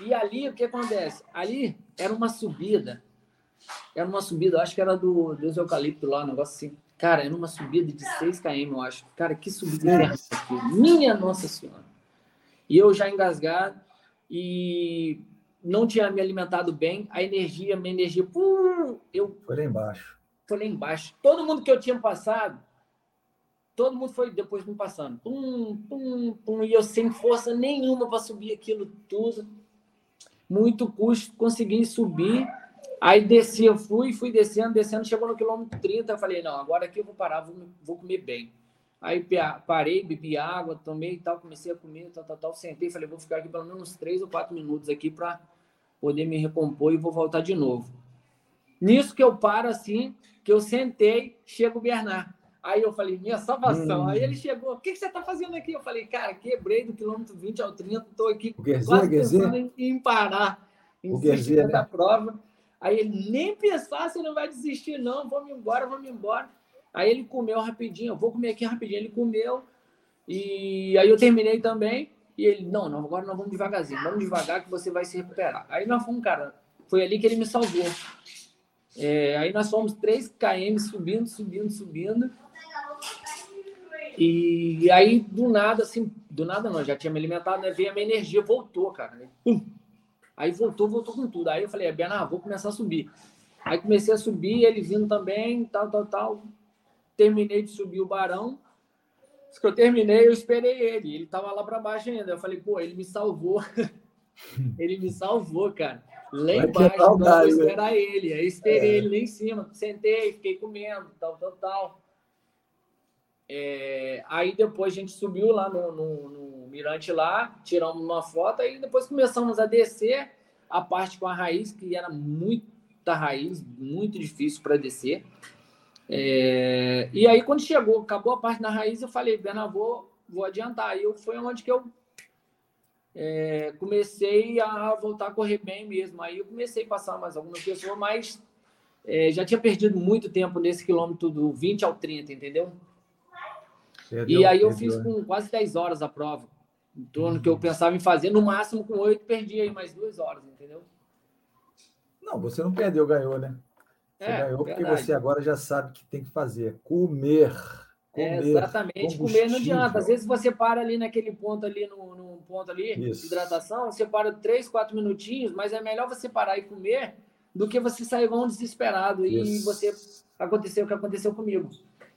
E ali, o que acontece? Ali era uma subida. Era uma subida, acho que era do Deus Eucalipto lá, um negócio assim. Cara, era uma subida de 6 km, eu acho. Cara, que subida é. aqui. Minha Nossa Senhora. E eu já engasgado e não tinha me alimentado bem. A energia, minha energia, pum, eu... Foi lá embaixo. Foi lá embaixo. Todo mundo que eu tinha passado, todo mundo foi depois me passando. Pum, pum, pum. E eu sem força nenhuma para subir aquilo tudo muito custo, consegui subir. Aí desci, eu fui, fui descendo, descendo, chegou no quilômetro 30, eu falei, não, agora aqui eu vou parar, vou, vou comer bem. Aí parei, bebi água, tomei e tal, comecei a comer, tal, tal, tal, sentei, falei, vou ficar aqui pelo menos três ou quatro minutos aqui para poder me recompor e vou voltar de novo. Nisso que eu paro assim, que eu sentei, chega o Bernard. Aí eu falei, minha salvação. Hum. Aí ele chegou, o que, que você está fazendo aqui? Eu falei, cara, quebrei do quilômetro 20 ao 30, estou aqui Guerzinho, quase pensando em, em, parar, em desistir da né? prova. Aí ele, nem pensar, você não vai desistir não, vamos embora, vamos embora. Aí ele comeu rapidinho, eu vou comer aqui rapidinho. Ele comeu, e aí eu terminei também. E ele, não, não, agora nós vamos devagarzinho, vamos devagar que você vai se recuperar. Aí nós fomos, cara, foi ali que ele me salvou. É, aí nós fomos 3 km subindo, subindo, subindo. E, aí, do nada, assim, do nada não, já tinha me alimentado, né? Veio a minha energia, voltou, cara. Né? Aí voltou, voltou com tudo. Aí eu falei, é, Bernardo, vou começar a subir. Aí comecei a subir, ele vindo também, tal, tal, tal. Terminei de subir o Barão. Que eu terminei, eu esperei ele. Ele tava lá para baixo ainda. Eu falei, pô, ele me salvou. ele me salvou, cara. Lá embaixo, não vou esperar né? ele. Aí esperei é. ele lá em cima. Sentei, fiquei comendo, tal, tal, tal. É, aí depois a gente subiu lá no, no, no, mirante lá, tiramos uma foto, aí depois começamos a descer a parte com a raiz, que era muita raiz, muito difícil para descer. É, e aí, quando chegou, acabou a parte da raiz, eu falei, Bena, vou, vou adiantar. Aí foi onde que eu é, comecei a voltar a correr bem mesmo. Aí eu comecei a passar mais algumas pessoas, mas é, já tinha perdido muito tempo nesse quilômetro do 20 ao 30, entendeu? Perdeu, e aí eu perdeu, fiz com quase 10 horas a prova. Em torno que eu pensava em fazer, no máximo com 8, perdi aí mais duas horas, entendeu? Não, você não perdeu, ganhou, né? Você é, ganhou porque verdade. você agora já sabe o que tem que fazer. Comer. É, comer é, exatamente, comer não adianta. Às vezes você para ali naquele ponto ali, no, no ponto ali, Isso. de hidratação, você para três, quatro minutinhos, mas é melhor você parar e comer do que você sair um desesperado Isso. e você aconteceu o que aconteceu comigo.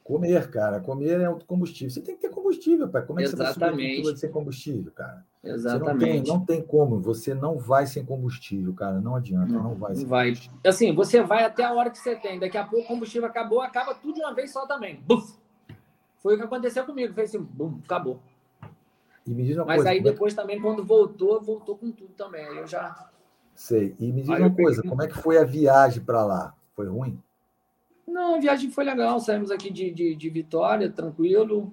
Comer, cara. Comer é um combustível. Você tem que ter combustível, pai. Como é que Exatamente. você vai sem combustível, cara? Exatamente. Não tem, não tem, como. Você não vai sem combustível, cara. Não adianta, não, não vai. Não vai. Assim, você vai até a hora que você tem. Daqui a pouco o combustível acabou, acaba tudo de uma vez só também. Buf! Foi o que aconteceu comigo. Fez assim, bum, acabou. Mas coisa, aí é depois também, quando voltou, voltou com tudo também. Aí eu já. Sei. E me diz aí uma coisa, peguei... como é que foi a viagem para lá? Foi ruim? Não, a viagem foi legal. Saímos aqui de, de, de Vitória, tranquilo.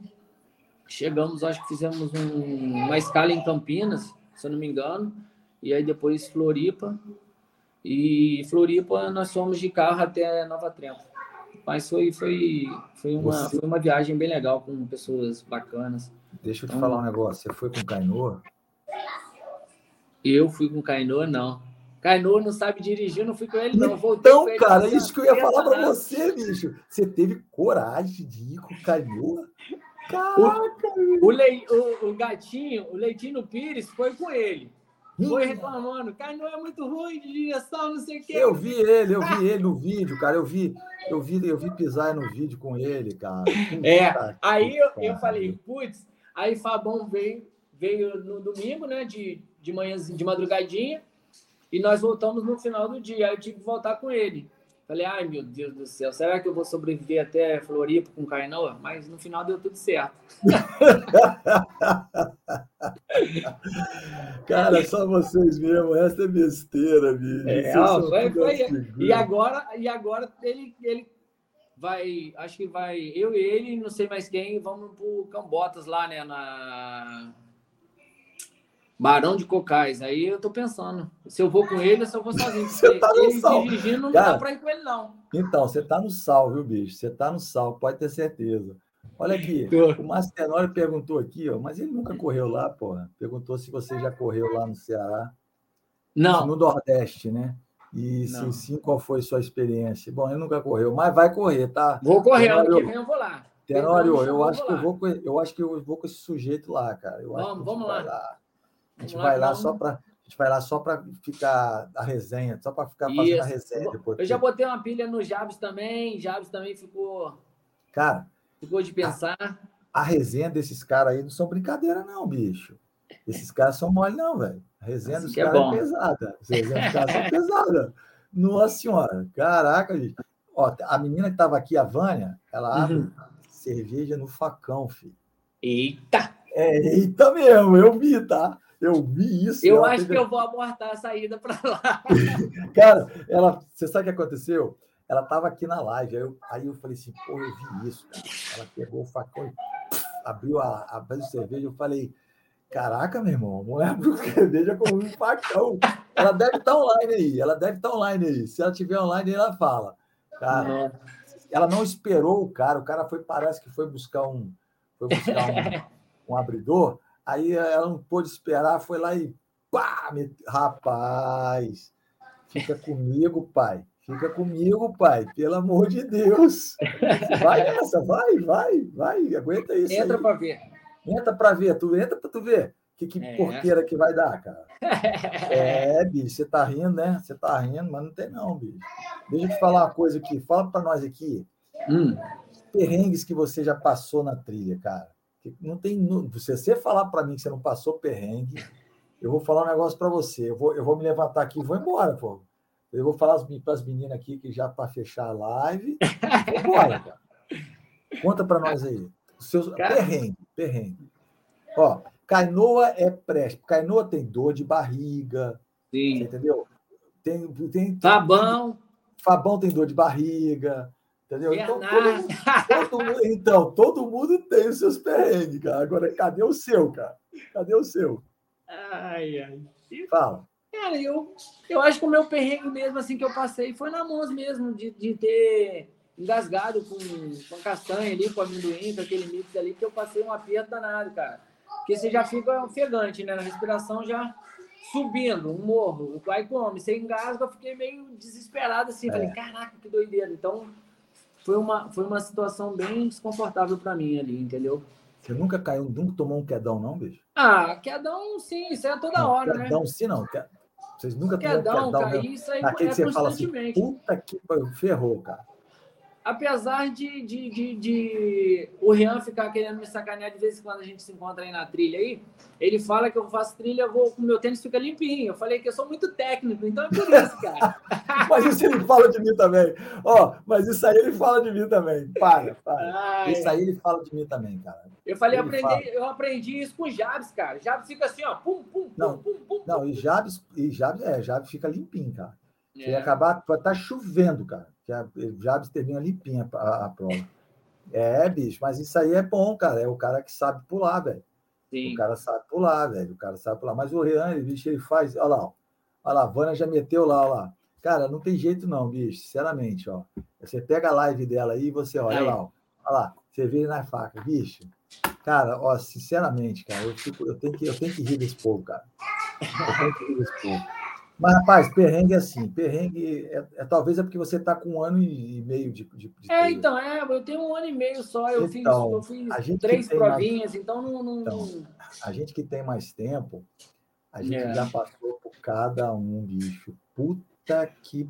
Chegamos, acho que fizemos um, uma escala em Campinas, se eu não me engano. E aí depois Floripa. E Floripa nós fomos de carro até Nova Trento. Mas foi, foi, foi, uma, Você... foi uma viagem bem legal, com pessoas bacanas. Deixa eu te então, falar um negócio. Você foi com Cainoa? Eu fui com Cainoa, não. Cainô não sabe dirigir, não fui com ele, não. Voltei então, ele, cara, isso que eu ia falar para você, bicho. Você teve coragem de ir com o Cainô? Caraca! O, o, o, o, gatinho, o Leitinho Pires, foi com ele. Foi reclamando. Cainô é muito ruim de direção, não sei o quê. Eu vi ele, eu vi ele no vídeo, cara. Eu vi, eu vi, eu vi pisar no vídeo com ele, cara. É, aí eu, eu falei, putz, aí Fabão veio, veio no domingo, né? De, de manhã, de madrugadinha. E nós voltamos no final do dia. Aí eu tive que voltar com ele. Falei, ai meu Deus do céu, será que eu vou sobreviver até Floripa com Cainoa? Mas no final deu tudo certo. Cara, só vocês mesmo, essa é besteira, bicho. É, ó, foi, foi. E agora, e agora ele, ele vai, acho que vai, eu e ele, não sei mais quem, vamos pro Cambotas lá, né, na Barão de Cocais. Aí eu tô pensando, se eu vou com ele ou se eu vou sozinho. Você tá no ele sal. dirigindo, não Cara, dá para ir com ele, não. Então, você tá no sal, viu, bicho? Você tá no sal, pode ter certeza. Olha aqui, o Márcio Tenório perguntou aqui, ó, mas ele nunca correu lá, porra. Perguntou se você já correu lá no Ceará. Não. No Nordeste, né? E não. se sim, qual foi sua experiência? Bom, ele nunca correu, mas vai correr, tá? Vou correr, ano que vem eu vou lá. Tenório, eu, eu acho que eu vou com, eu acho que eu vou com esse sujeito lá, cara. Eu vamos, vamos lá. lá. A gente vai lá só para a gente vai lá só para ficar a resenha, só para ficar fazendo Isso. a resenha depois. Eu já botei uma pilha no Jabs também, Jabs também ficou. Cara, ficou de pensar. A, a resenha desses caras aí não são brincadeira, não, bicho. Esses caras são mole, não, velho. A resenha assim dos é caras é, é, pesada. Resenha dos caras são. Nossa senhora, caraca, bicho. Ó, a menina que estava aqui, a Vânia, ela abre uhum. cerveja no facão, filho. Eita! É, eita mesmo, eu vi, tá? Eu vi isso. Eu acho teve... que eu vou abortar a saída para lá. Cara, ela, você sabe o que aconteceu? Ela estava aqui na live, aí eu, aí eu falei assim, pô, eu vi isso, cara. Ela pegou o facão e abriu a, abriu a cerveja, eu falei, caraca, meu irmão, a mulher abriu cerveja com um facão. Ela deve estar tá online aí, ela deve estar tá online aí. Se ela estiver online, ela fala. Cara, ela não esperou o cara, o cara foi, parece que foi buscar um, foi buscar um, um abridor, Aí ela não pôde esperar, foi lá e pá! Me... Rapaz, fica comigo, pai. Fica comigo, pai. Pelo amor de Deus. Vai nessa, vai, vai, vai. Aguenta isso. Entra para ver. Entra para ver. Tu entra para tu ver. Que, que é. porqueira que vai dar, cara. É, bicho, você tá rindo, né? Você tá rindo, mas não tem não, bicho. Deixa eu te falar uma coisa aqui. Fala para nós aqui. Hum. Perrengues que você já passou na trilha, cara. Não tem. Se você falar para mim que você não passou perrengue, eu vou falar um negócio para você. Eu vou, eu vou me levantar aqui e vou embora, pô. Eu vou falar para as meninas aqui que já para fechar a live. Vambora, cara. Conta para nós aí. Seus cara... perrengue, perrengue. Ó, Cainoa é preste. Cainoa tem dor de barriga. Sim. entendeu? Tem, tem, Fabão. Fabão tem dor de barriga. Entendeu? Então todo, todo mundo, então, todo mundo tem os seus perrengues, cara. Agora, cadê o seu, cara? Cadê o seu? Ai, ai. Fala. Cara, eu, eu acho que o meu perrengue mesmo, assim, que eu passei foi na mãos mesmo, de, de ter engasgado com, com castanha ali, com amendoim, com aquele mix ali, que eu passei um aperto danado, cara. Porque você já fica ofegante, né? Na respiração já subindo, um morro. Aí come, você engasga, eu fiquei meio desesperado assim. É. Falei, caraca, que doideira. Então, foi uma, foi uma situação bem desconfortável para mim ali, entendeu? Você nunca caiu, nunca tomou um quedão, não, bicho? Ah, quedão sim, isso é toda não, hora, quedão, né? Quedão sim, não. Vocês nunca tomaram quedão, quedão, cair, isso aí Naquele é que você fala assim, puta que ferrou, cara apesar de, de, de, de, o Rian ficar querendo me sacanear de vez em quando a gente se encontra aí na trilha aí, ele fala que eu faço trilha, eu vou, meu tênis fica limpinho. Eu falei que eu sou muito técnico, então é por isso, cara. mas isso ele fala de mim também. Ó, oh, mas isso aí ele fala de mim também. Para, para. Ai, isso aí ele fala de mim também, cara. Eu falei, aprendi, eu aprendi isso com o Jabs, cara. Jabs fica assim, ó, pum, pum, não, pum, pum, pum. Não, e Jabs, e Jabs, é, Jabs fica limpinho, cara. É. Se acabar, estar tá chovendo, cara que a Jabs termina limpinha a, a prova. É, bicho, mas isso aí é bom, cara. É o cara que sabe pular, velho. O cara sabe pular, velho. O cara sabe pular. Mas o Rian, ele, bicho, ele faz. Olha lá, ó. olha lá, a Vânia já meteu lá, olha lá. Cara, não tem jeito não, bicho, sinceramente, ó. Você pega a live dela aí e você olha aí. lá, ó. Olha lá, você vê na faca, bicho. Cara, ó, sinceramente, cara, eu, fico, eu, tenho que, eu tenho que rir desse povo, cara. Eu tenho que rir desse povo. Mas, rapaz, perrengue é assim. Perrengue é, é talvez é porque você está com um ano e meio de. de, de é, então, é, eu tenho um ano e meio só. Eu então, fiz, eu fiz três provinhas, mais... então não, não... Então, a gente que tem mais tempo, a gente é. já passou por cada um, bicho. Puta que.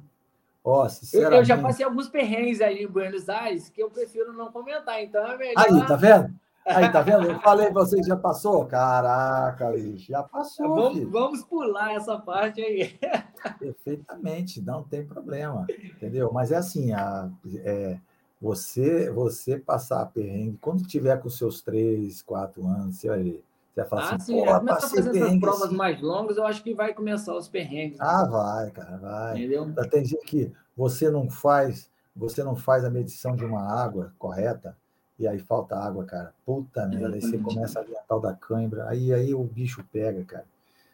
Ó, sinceramente. Eu já passei alguns perrengues ali em Buenos Aires que eu prefiro não comentar, então é melhor. Aí, tá vendo? Aí, tá vendo? Eu falei pra vocês, já passou? Caraca, bicho, já passou. Vamos, vamos pular essa parte aí. Perfeitamente, não tem problema, entendeu? Mas é assim, a, é, você, você passar perrengue, quando tiver com seus três, quatro anos, você vai ver. Você vai falar ah, assim, sim, pô, é, começar a fazer essas provas assim. mais longas, eu acho que vai começar os perrengues. Né? Ah, vai, cara, vai. Entendeu? Tem gente que você não faz, você não faz a medição de uma água correta, e aí falta água, cara. Puta merda, aí você começa a ver a tal da cãibra, aí, aí o bicho pega, cara.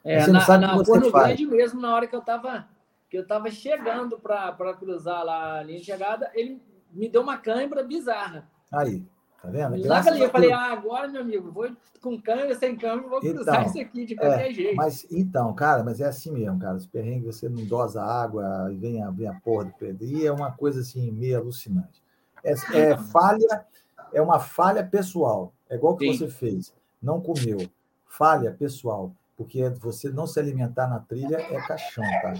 É, você na, não sabe na Porto Grande mesmo, na hora que eu tava, que eu tava chegando para cruzar lá a linha de chegada, ele me deu uma cãibra bizarra. Aí, tá vendo? Lá ali, eu falei, ah, agora, meu amigo, vou com câmera, sem câmera, vou cruzar então, isso aqui de qualquer é, jeito. Mas, então, cara, mas é assim mesmo, cara. Os perrengues, você não dosa água, e vem a, vem a porra do pedro. E é uma coisa, assim, meio alucinante. É, é falha é uma falha pessoal. É igual que Sim. você fez. Não comeu. Falha pessoal. Porque você não se alimentar na trilha é caixão, tá?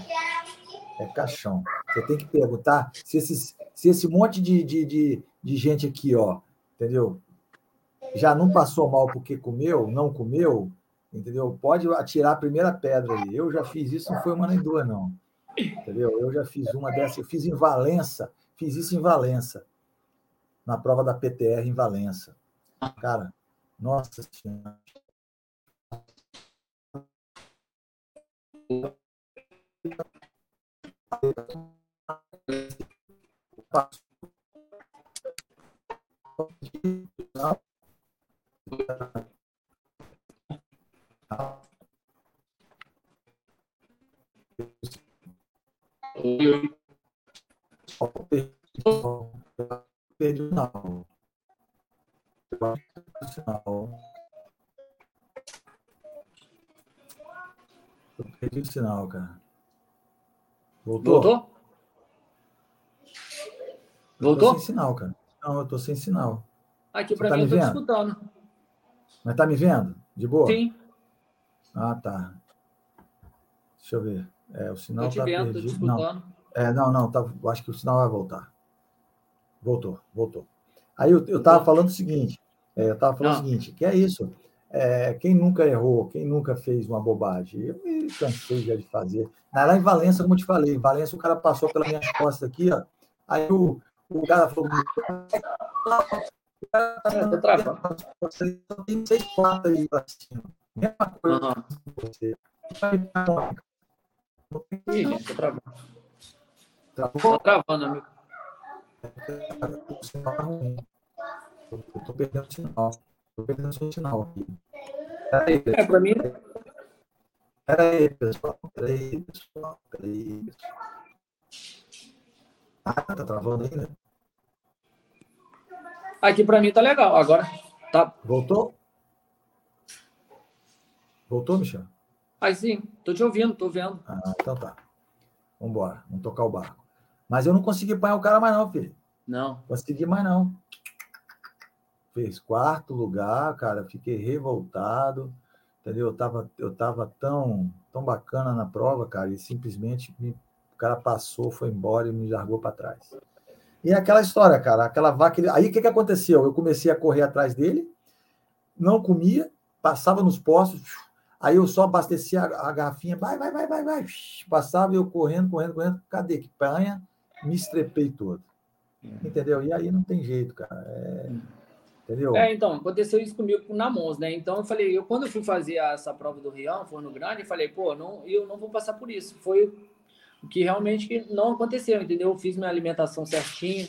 É caixão. Você tem que perguntar se, esses, se esse monte de, de, de, de gente aqui, ó, entendeu? Já não passou mal porque comeu, não comeu, entendeu? Pode atirar a primeira pedra aí. Eu já fiz isso, não foi uma nem duas, não. Entendeu? Eu já fiz uma dessa, eu fiz em Valença, fiz isso em Valença na prova da PTR em Valença. Cara, nossa senhora. O sinal. Eu sinal. Eu perdi o sinal, cara. Voltou? Voltou? Voltou? Eu tô sem sinal, cara. Não, eu tô sem sinal. Aqui para tá mim, eu tô vendo? escutando. Mas tá me vendo? De boa? Sim. Ah, tá. Deixa eu ver. É, o sinal tá vendo, perdido. Não. É, não, não, tá, acho que o sinal vai voltar. Voltou, voltou. Aí eu estava falando o seguinte, é, eu estava falando Não. o seguinte, que é isso. É, quem nunca errou, quem nunca fez uma bobagem, eu me cansei já de fazer. Lá em Valença, como eu te falei, em Valença o cara passou pelas minhas costas aqui, ó. Aí o, o cara falou. Eu tenho seis portas aí para cima. Mesma coisa você. Ih, gente, tô travando. Tô travando, amigo. O sinal tá ruim. Eu tô perdendo o sinal. Tô perdendo o sinal aqui. Peraí, é, para mim. Peraí, pessoal. Peraí, pessoal. Peraí, pessoal. Ah, tá travando ainda? Aqui para mim tá legal. Agora tá. Voltou? Voltou, Michel? Aí sim, tô te ouvindo, tô vendo. Ah, então tá. Vamos embora, vamos tocar o barco. Mas eu não consegui apanhar o cara mais não, filho. Não. Consegui mais não. Fez quarto lugar, cara, fiquei revoltado, entendeu? Eu tava, eu tava tão, tão bacana na prova, cara, e simplesmente me, o cara passou, foi embora e me largou para trás. E é aquela história, cara, aquela vaca. Aí o que, que aconteceu? Eu comecei a correr atrás dele, não comia, passava nos postos, Aí eu só abastecia a, a garrafinha, vai, vai, vai, vai, vai. Passava eu correndo, correndo, correndo. Cadê que panha? Me estrepei todo. É. Entendeu? E aí não tem jeito, cara. É... Entendeu? É, então, aconteceu isso comigo com o Namons, né? Então eu falei, eu quando eu fui fazer essa prova do Rião, Forno Grande, eu falei, pô, não, eu não vou passar por isso. Foi o que realmente não aconteceu, entendeu? Eu fiz minha alimentação certinho.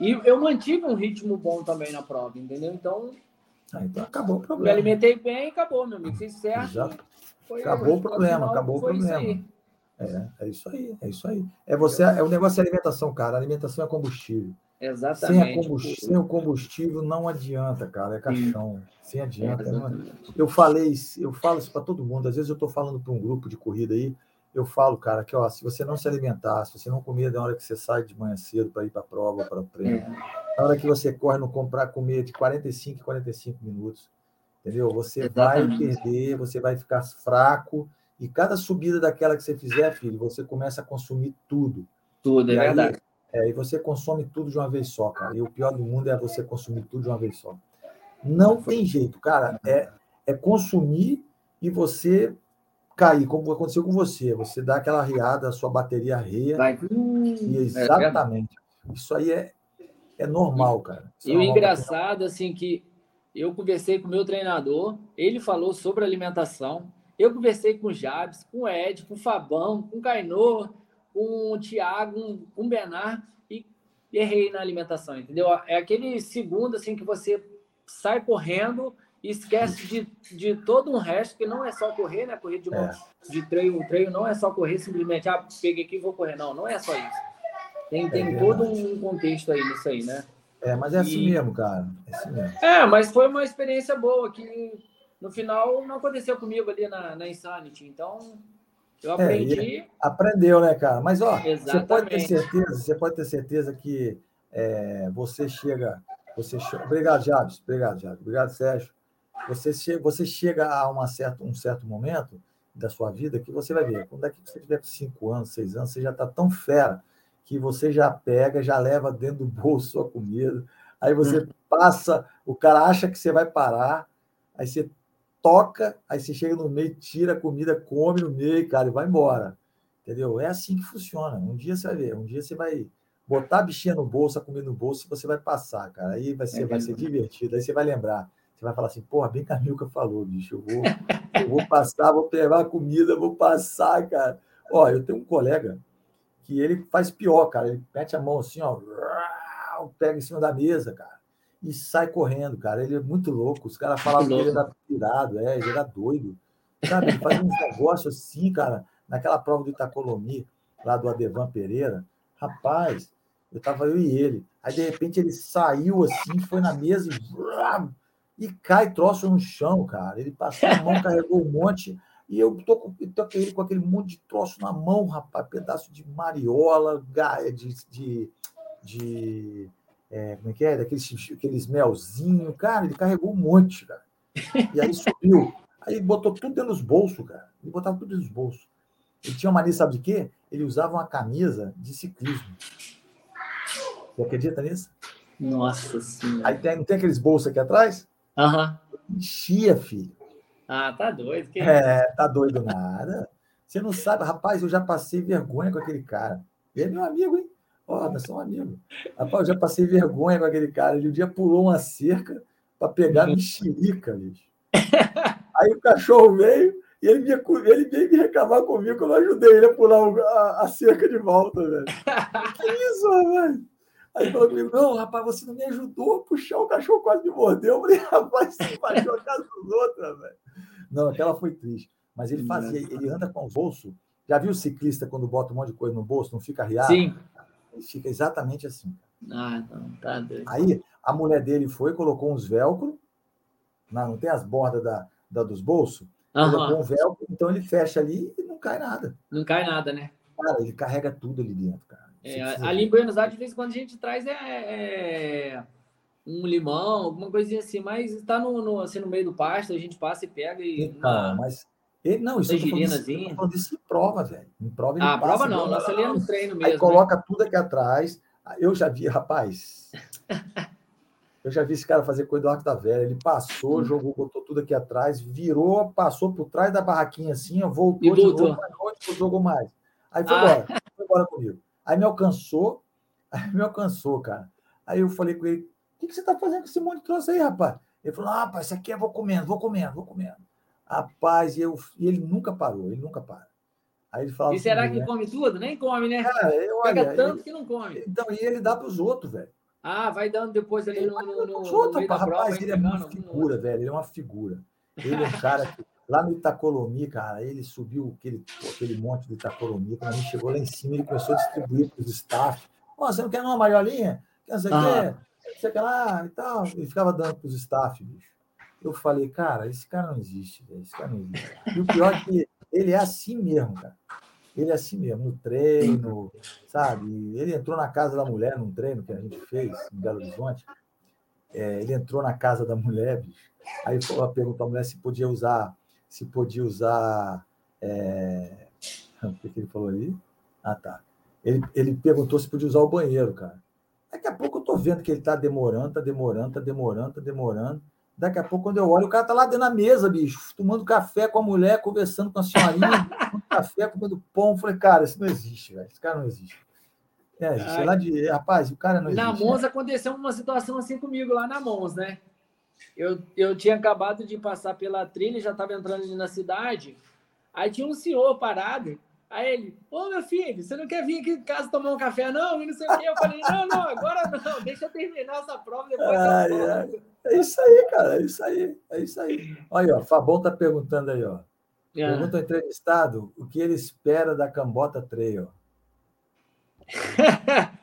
E eu mantive um ritmo bom também na prova, entendeu? Então, ah, então acabou o problema. Me alimentei bem e acabou, meu amigo. Fiz certo. Já... acabou o problema, acabou o problema. É, é isso aí, é isso aí. É você, é o negócio de alimentação, cara. A alimentação é combustível. Exatamente. Sem, combustível, sem o combustível não adianta, cara. É caixão. Sem adianta. É, eu falei, eu falo isso para todo mundo. Às vezes eu estou falando para um grupo de corrida aí, eu falo, cara, que ó, se você não se alimentar, se você não comer na hora que você sai de manhã cedo para ir para a prova, para o treino, é. na hora que você corre no comprar comer de 45 45 minutos, entendeu? Você Exatamente. vai perder, você vai ficar fraco e cada subida daquela que você fizer, filho, você começa a consumir tudo. Tudo, é aí, verdade. É, e você consome tudo de uma vez só, cara. E o pior do mundo é você consumir tudo de uma vez só. Não tem jeito, cara. É, é consumir e você cair, como aconteceu com você. Você dá aquela riada, a sua bateria reia. Vai. E é exatamente. É Isso aí é, é normal, cara. Isso e é o engraçado, assim, que eu conversei com o meu treinador, ele falou sobre alimentação. Eu conversei com o Jabs, com o Ed, com o Fabão, com o Cainô, com o Thiago, com o Benar e errei na alimentação, entendeu? É aquele segundo assim que você sai correndo e esquece de, de todo um resto, que não é só correr, né? Correr de, é. de treino, um treino não é só correr simplesmente, ah, peguei aqui e vou correr. Não, não é só isso. Tem, é tem todo um contexto aí nisso aí, né? É, mas é assim e... mesmo, cara. É assim mesmo. É, mas foi uma experiência boa que no final não aconteceu comigo ali na, na Insanity. Então, eu é, aprendi. É, aprendeu, né, cara? Mas, ó, Exatamente. você pode ter certeza, você pode ter certeza que é, você chega. Você chega... Obrigado, Jabes. Obrigado, Jabes. Obrigado, Sérgio. Você chega, você chega a uma certa, um certo momento da sua vida que você vai ver, quando é que você tiver 5 anos, 6 anos, você já está tão fera que você já pega, já leva dentro do bolso sua comida, aí você hum. passa, o cara acha que você vai parar, aí você toca, aí você chega no meio, tira a comida, come no meio, cara, e vai embora. Entendeu? É assim que funciona. Um dia você vai ver, um dia você vai botar a bichinha no bolso, a comida no bolso, e você vai passar, cara. Aí vai ser, é vai ser divertido, aí você vai lembrar. Você vai falar assim, porra, bem que a Milka falou, bicho. Eu vou, eu vou passar, vou pegar a comida, vou passar, cara. Ó, eu tenho um colega que ele faz pior, cara. Ele mete a mão assim, ó, pega em cima da mesa, cara, e sai correndo, cara. Ele é muito louco. Os caras falavam que ele era pirado, é, ele era doido. Sabe, ele faz uns negócios assim, cara, naquela prova do Itacolomi, lá do Adevan Pereira. Rapaz, eu tava eu e ele. Aí, de repente, ele saiu assim, foi na mesa e e cai troço no chão, cara. Ele passou a mão, carregou um monte, e eu tô com, tô com ele com aquele monte de troço na mão, rapaz, pedaço de mariola, de. de, de é, como é que é? Daqueles, aqueles melzinho, cara, ele carregou um monte, cara. E aí subiu. Aí botou tudo dentro dos bolsos, cara. Ele botava tudo dentro dos bolsos. Ele tinha uma mania, sabe de quê? Ele usava uma camisa de ciclismo. Você acredita nisso? Nossa Senhora. Aí tem, não tem aqueles bolsos aqui atrás? Aham. Uhum. Enchia, filho. Ah, tá doido. Que... É, tá doido nada. Você não sabe, rapaz, eu já passei vergonha com aquele cara. Ele é meu amigo, hein? Oh, nós somos amigos. Rapaz, eu já passei vergonha com aquele cara. Ele um dia pulou uma cerca para pegar uhum. mexerica, bicho. Aí o cachorro veio e ele, me, ele veio me reclamar comigo que eu não ajudei ele a pular a, a cerca de volta, velho. que isso, velho? Aí falou comigo, não, rapaz, você não me ajudou a puxar, o cachorro quase me mordeu. Eu falei, rapaz, você invadiu a casa dos outros, velho. Não, aquela foi triste. Mas ele fazia, ele anda com o bolso. Já viu o ciclista quando bota um monte de coisa no bolso, não fica riado? Sim. Ele fica exatamente assim. Ah, não, tá doido. Aí a mulher dele foi, colocou uns velcro, não, não tem as bordas da, da dos bolsos? Uhum. Colocou um velcro, então ele fecha ali e não cai nada. Não cai nada, né? Cara, ele carrega tudo ali dentro, cara. É, ali em Buenos Aires, de vez em quando a gente traz é, é um limão, alguma coisinha assim, mas está no, no, assim, no meio do pasto, a gente passa e pega e. Então, mas. Ele, não, isso eu tô falando disso em prova, velho. Em prova ele Ah, passa, prova não, nossa ali é no treino mesmo. Aí coloca né? tudo aqui atrás. Eu já vi, rapaz. eu já vi esse cara fazer coisa do arco da velha. Ele passou, hum. jogou, botou tudo aqui atrás, virou, passou por trás da barraquinha assim, voltou, e voltou. de novo, jogou mais. Aí foi ah. embora, foi embora comigo. Aí me alcançou, aí me alcançou, cara. Aí eu falei com ele: o que, que você está fazendo com esse monte de troço aí, rapaz? Ele falou: ah, rapaz, isso aqui eu vou comendo, vou comendo, vou comendo. Rapaz, e, eu, e ele nunca parou, ele nunca para. Aí ele falava. E será assim, que né? come tudo? Nem come, né? Cara, eu, Pega olha, tanto ele, que não come. Então, e ele dá para os outros, velho. Ah, vai dando depois ali no, no, no, no outros, rapaz, rapaz ele é uma figura, velho. Ele é uma figura. Ele é um cara que Lá no Itacolomi, cara, ele subiu aquele, aquele monte de Itacolomi, quando a gente chegou lá em cima, ele começou a distribuir para os staff. Oh, você não quer uma maiolinha? Quer dizer, ah. quer? Sei lá, e tal. Ele ficava dando para os staff, bicho. Eu falei, cara, esse cara não existe. Esse cara não existe. E o pior é que ele é assim mesmo, cara. Ele é assim mesmo, no treino, sabe? Ele entrou na casa da mulher num treino que a gente fez em Belo Horizonte. É, ele entrou na casa da mulher, bicho. Aí perguntou à mulher se podia usar se podia usar. É... O que, que ele falou ali? Ah, tá. Ele, ele perguntou se podia usar o banheiro, cara. Daqui a pouco eu tô vendo que ele tá demorando, tá demorando, tá demorando, tá demorando. Daqui a pouco, quando eu olho, o cara tá lá dentro da mesa, bicho, tomando café com a mulher, conversando com a senhorinha, tomando café, comendo pão. Eu falei, cara, isso não existe, velho. Esse cara não existe. É, sei lá de. Rapaz, o cara não existe. Na Monza né? aconteceu uma situação assim comigo lá na Monza, né? eu, eu tinha acabado de passar pela trilha, já estava entrando ali na cidade. Aí tinha um senhor parado. Aí ele, ô meu filho, você não quer vir aqui em casa tomar um café, não? E não sei o quê. Eu falei, não, não, agora não, deixa eu terminar essa prova, depois ai, eu ai. É isso aí, cara, é isso aí, é isso aí. Olha, ó, Fabão tá perguntando aí, ó. É. Pergunta ao entrevistado o que ele espera da Cambota Trail.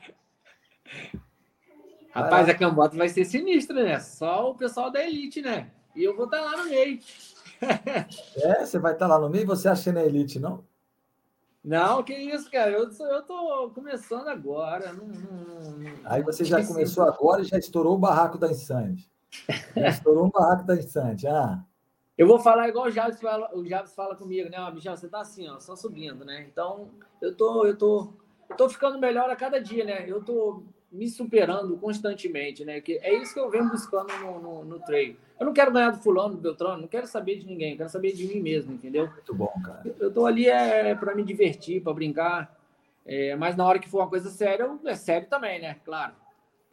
Rapaz, a cambota vai ser sinistra, né? Só o pessoal da elite, né? E eu vou estar tá lá no meio. é, você vai estar tá lá no meio? Você acha que é elite, não? Não, que isso, cara. Eu, eu tô começando agora. Não, não, Aí você já começou agora e já estourou o barraco da Insante. estourou o barraco da Insante. Ah. Eu vou falar igual o Javes fala, o Javes fala comigo, né? Ó, Michel, você tá assim, ó, só subindo, né? Então, eu tô, eu tô, eu tô ficando melhor a cada dia, né? Eu tô me superando constantemente, né? Que é isso que eu venho buscando no, no, no treino. Eu não quero ganhar do fulano, do Beltrano, não quero saber de ninguém, quero saber de mim mesmo, entendeu? Muito bom, cara. Eu tô ali é, para me divertir, para brincar, é, mas na hora que for uma coisa séria, é sério também, né? Claro.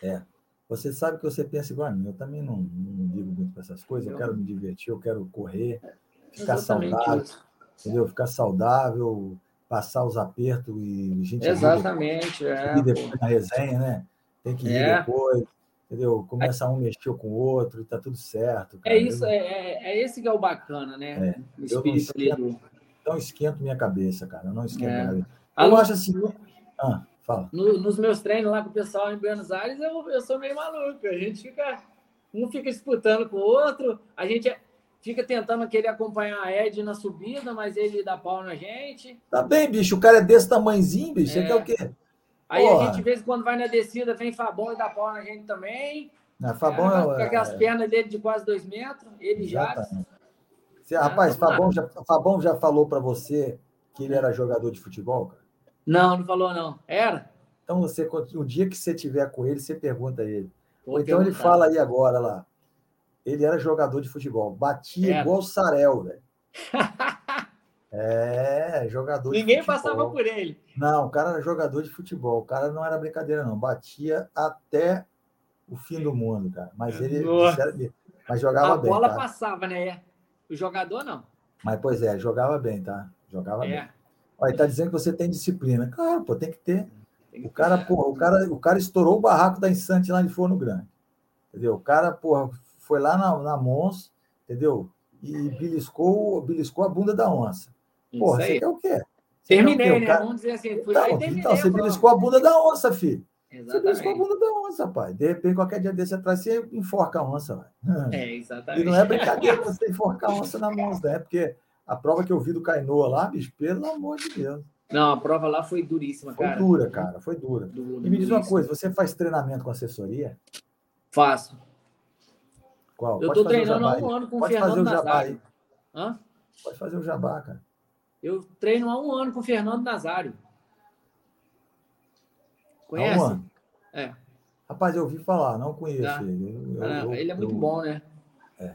É. Você sabe que você pensa igual a mim. Eu também não, não ligo muito para essas coisas. Eu quero me divertir, eu quero correr, ficar saudável, isso. entendeu? Ficar saudável, passar os apertos e gente. Exatamente, é. E depois na resenha, né? Tem que ir é. depois, entendeu? Começa um mexer com o outro e tá tudo certo. É cara. É isso, é, é, é, esse que é o bacana, né? É. O eu não esquento, não esquento minha cabeça, cara. Eu não esquento é. minha cabeça. Eu acho assim. Ah, fala. No, nos meus treinos lá com o pessoal em Buenos Aires, eu, eu sou meio maluco. A gente fica. Um fica disputando com o outro, a gente é fica tentando querer acompanhar a Ed na subida, mas ele dá pau na gente. Tá bem, bicho, o cara é desse tamanhozinho, bicho, é. você quer o quê? Aí Porra. a gente, de vez em quando, vai na descida, vem Fabão e dá pau na gente também. Fabão é, com aquelas é... pernas dele de quase dois metros, ele já. Você, rapaz, Fabão já, Fabão já falou para você que ele era jogador de futebol, cara? Não, não falou, não. Era? Então, você, o dia que você tiver com ele, você pergunta a ele. Ou então ele fala aí agora lá ele era jogador de futebol. Batia é. igual o Sarel, velho. É, jogador Ninguém passava por ele. Não, o cara era jogador de futebol. O cara não era brincadeira, não. Batia até o fim do mundo, cara. Mas ele mas jogava bem. A bola tá? passava, né? O jogador não. Mas, pois é, jogava bem, tá? Jogava é. bem. Olha, tá dizendo que você tem disciplina. Claro, pô, tem que ter. O cara, porra, o cara, o cara estourou o barraco da Insante lá de Forno Grande. Entendeu? O cara, porra, foi lá na, na Mons, entendeu? E beliscou, beliscou a bunda da onça. Porra, você quer o quê? Você terminei, o quê? né? Cara... Vamos dizer assim. Fui então, então você beliscou a bunda da onça, filho. Exatamente. Você beliscou a bunda da onça, pai. De repente, qualquer dia desse atrás, você enforca a onça, velho. É, exatamente. E não é brincadeira você enforcar a onça na mão, né? Porque a prova que eu vi do Cainoa lá, bicho, pelo amor de Deus. Não, a prova lá foi duríssima, foi cara. Foi dura, cara, foi dura. Dura, e me diz uma coisa, você faz treinamento com assessoria? Faço. Qual? Eu estou treinando há um ano com o Fernando o Nazário. Hã? Pode fazer o jabá, cara. Eu treino há um ano com o Fernando Nazário. Conhece? Há um ano? É. Rapaz, eu ouvi falar, não conheço tá. ele. Eu, eu, ele é muito bom, né? É.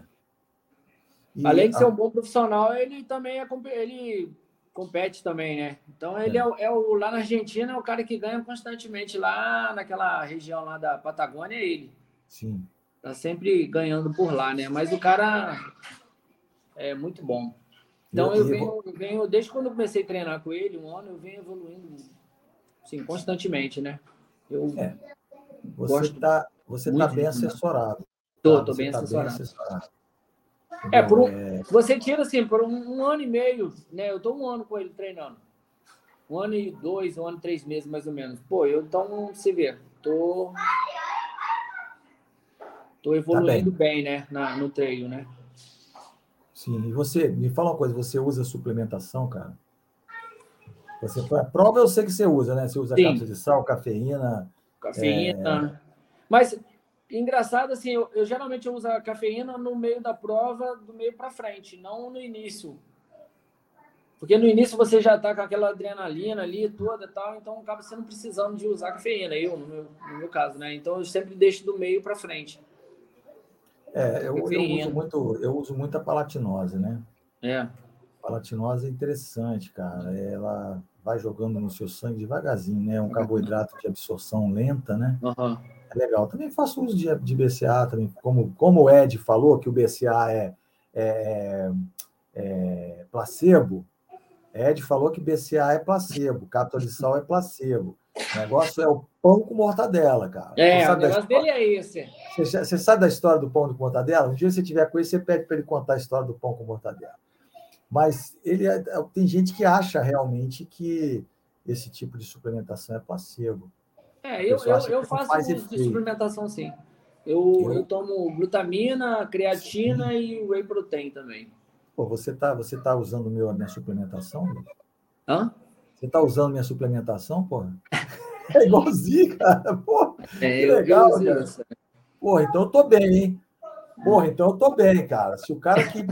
E Além de ser um bom profissional, ele também é ele compete também, né? Então ele é, é, é, o lá na Argentina é o cara que ganha constantemente lá naquela região lá da Patagônia, é ele. Sim. Tá sempre ganhando por lá, né? Mas o cara é muito bom. Então eu, venho, eu venho, desde quando eu comecei a treinar com ele, um ano, eu venho evoluindo, sim, constantemente, né? Eu é. Você está você tá bem assessorado. Tô, tá? tô bem, tá assessorado. bem assessorado. É, por um, é... você tira assim, por um, um, ano e meio, né? Eu tô um ano com ele treinando. Um ano e dois, um ano e três meses, mais ou menos. Pô, eu então, você vê, tô. Tô evoluindo tá bem. bem. né? Na, no treino, né? Sim, e você, me fala uma coisa, você usa suplementação, cara? Você a prova eu sei que você usa, né? Você usa cápsula de sal, cafeína. Cafeína. É... Mas engraçado assim, eu, eu, geralmente eu uso a cafeína no meio da prova, do meio para frente, não no início. Porque no início você já tá com aquela adrenalina ali toda e tal, então acaba não precisando de usar cafeína, eu no meu, no meu caso, né? Então eu sempre deixo do meio para frente. É, eu, eu, uso muito, eu uso muito a palatinose, né? É. Palatinose é interessante, cara. Ela vai jogando no seu sangue devagarzinho, né? É um carboidrato de absorção lenta, né? Uhum. É legal. Também faço uso de, de BCA, também, como, como o Ed falou, que o BCA é, é, é placebo. Ed falou que BCA é placebo, cápsula de sal é placebo. O negócio é o pão com mortadela, cara. É, o negócio dele é esse. Você, você, sabe da história do pão com mortadela? Um dia você tiver com ele, você pede para ele contar a história do pão com mortadela. Mas ele é, é, tem gente que acha realmente que esse tipo de suplementação é placebo. É, eu, eu, eu faço uso de suplementação sim. Eu, eu, eu tomo glutamina, creatina e whey protein também. Pô, você tá, você tá usando meu, minha suplementação? Hã? Você tá usando minha suplementação, porra? É igualzinho, cara. Porra, é, que legal, cara. Porra, então eu tô bem, hein? Porra, então eu tô bem, cara. Se o cara que,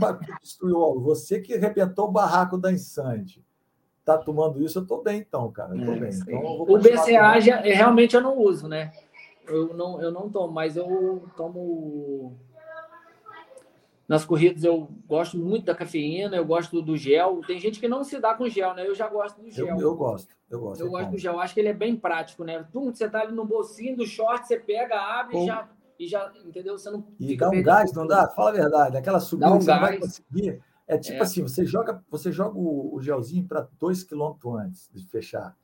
destruiu, você que arrebentou o barraco da Insante, tá tomando isso, eu tô bem, então, cara. Eu tô é, bem. Então, eu o BCA já, é, realmente eu não uso, né? Eu não, eu não tomo, mas eu tomo. Nas corridas eu gosto muito da cafeína, eu gosto do gel. Tem gente que não se dá com gel, né? Eu já gosto do gel. Eu, eu gosto, eu gosto. Eu, eu gosto do gel, acho que ele é bem prático, né? Tum, você tá ali no bolsinho do short, você pega, abre e já e já, entendeu? Você não e dá um gás, não dá? Fala a verdade, aquela subida um que você não vai conseguir. É tipo é. assim, você joga, você joga o, o gelzinho para dois quilômetros antes de fechar.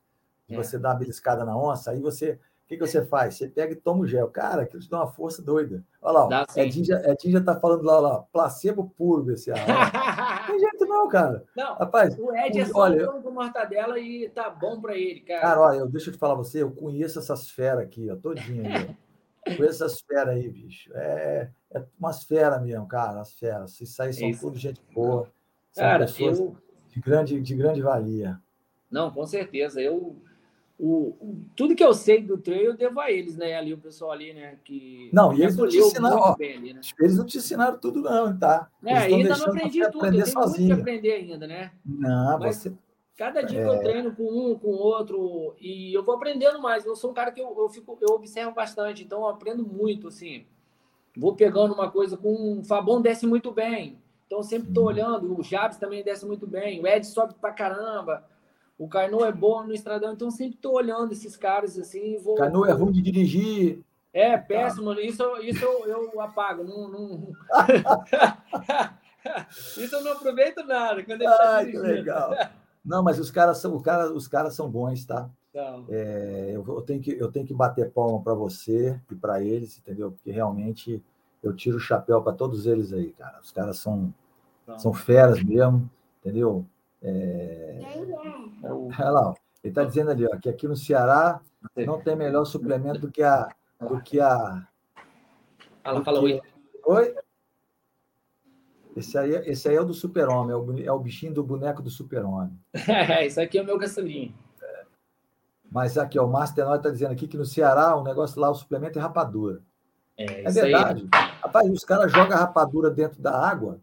E é. você dá uma beliscada na onça, aí você. O que, que você faz? Você pega e toma o gel. Cara, aquilo te dá uma força doida. Olha lá, dá, Edinho, já, Edinho já tá falando lá, lá, placebo puro desse ar. não tem jeito não, cara. Não, Rapaz, o Ed é só olha, com mortadela e tá bom para ele, cara. Cara, olha, eu, deixa eu te falar você, eu conheço essas feras aqui, ó, todinha. Com essas feras aí, bicho. É, é umas feras mesmo, cara, as feras. Se sair são Isso. tudo gente boa. São cara, pessoas eu... de, grande, de grande valia. Não, com certeza. Eu, o, o, tudo que eu sei do trail eu devo a eles, né? Ali, o pessoal ali, né? Que não, e eles não te ensinaram, ó, ali, né? eles não te ensinaram tudo, não, tá? É, ainda não aprendi tudo, aprender eu tenho sozinho. muito que aprender ainda, né? Não, Mas, você Cada dia é... eu treino com um, com outro, e eu vou aprendendo mais. Eu sou um cara que eu, eu, fico, eu observo bastante, então eu aprendo muito, assim. Vou pegando uma coisa com o Fabão desce muito bem. Então eu sempre estou olhando. O Jabs também desce muito bem. O Ed sobe pra caramba. O Carno é bom no estradão, então sempre estou olhando esses caras assim. Vou, Carno é ruim de dirigir. É, péssimo. Isso, isso eu, eu apago. Não, não... isso eu não aproveito nada. Quando ele tá Ai, tá que legal. Não, mas os caras são, cara, os caras são bons, tá? é, eu, eu, tenho que, eu tenho que bater palma para você e para eles, entendeu? Porque realmente eu tiro o chapéu para todos eles aí, cara. Os caras são, são feras mesmo, entendeu? É... Olha lá, ele está dizendo ali ó, que aqui no Ceará não tem melhor suplemento do que a. Do que a Fala, fala oi. Oi? Esse aí, esse aí é o do super-homem, é, o, é o bichinho do boneco do super-homem. É, isso aqui é o meu caçulinho. Mas aqui, ó, o Master está dizendo aqui que no Ceará o negócio lá, o suplemento é rapadura. É, é verdade. Aí. Rapaz, os caras jogam rapadura dentro da água.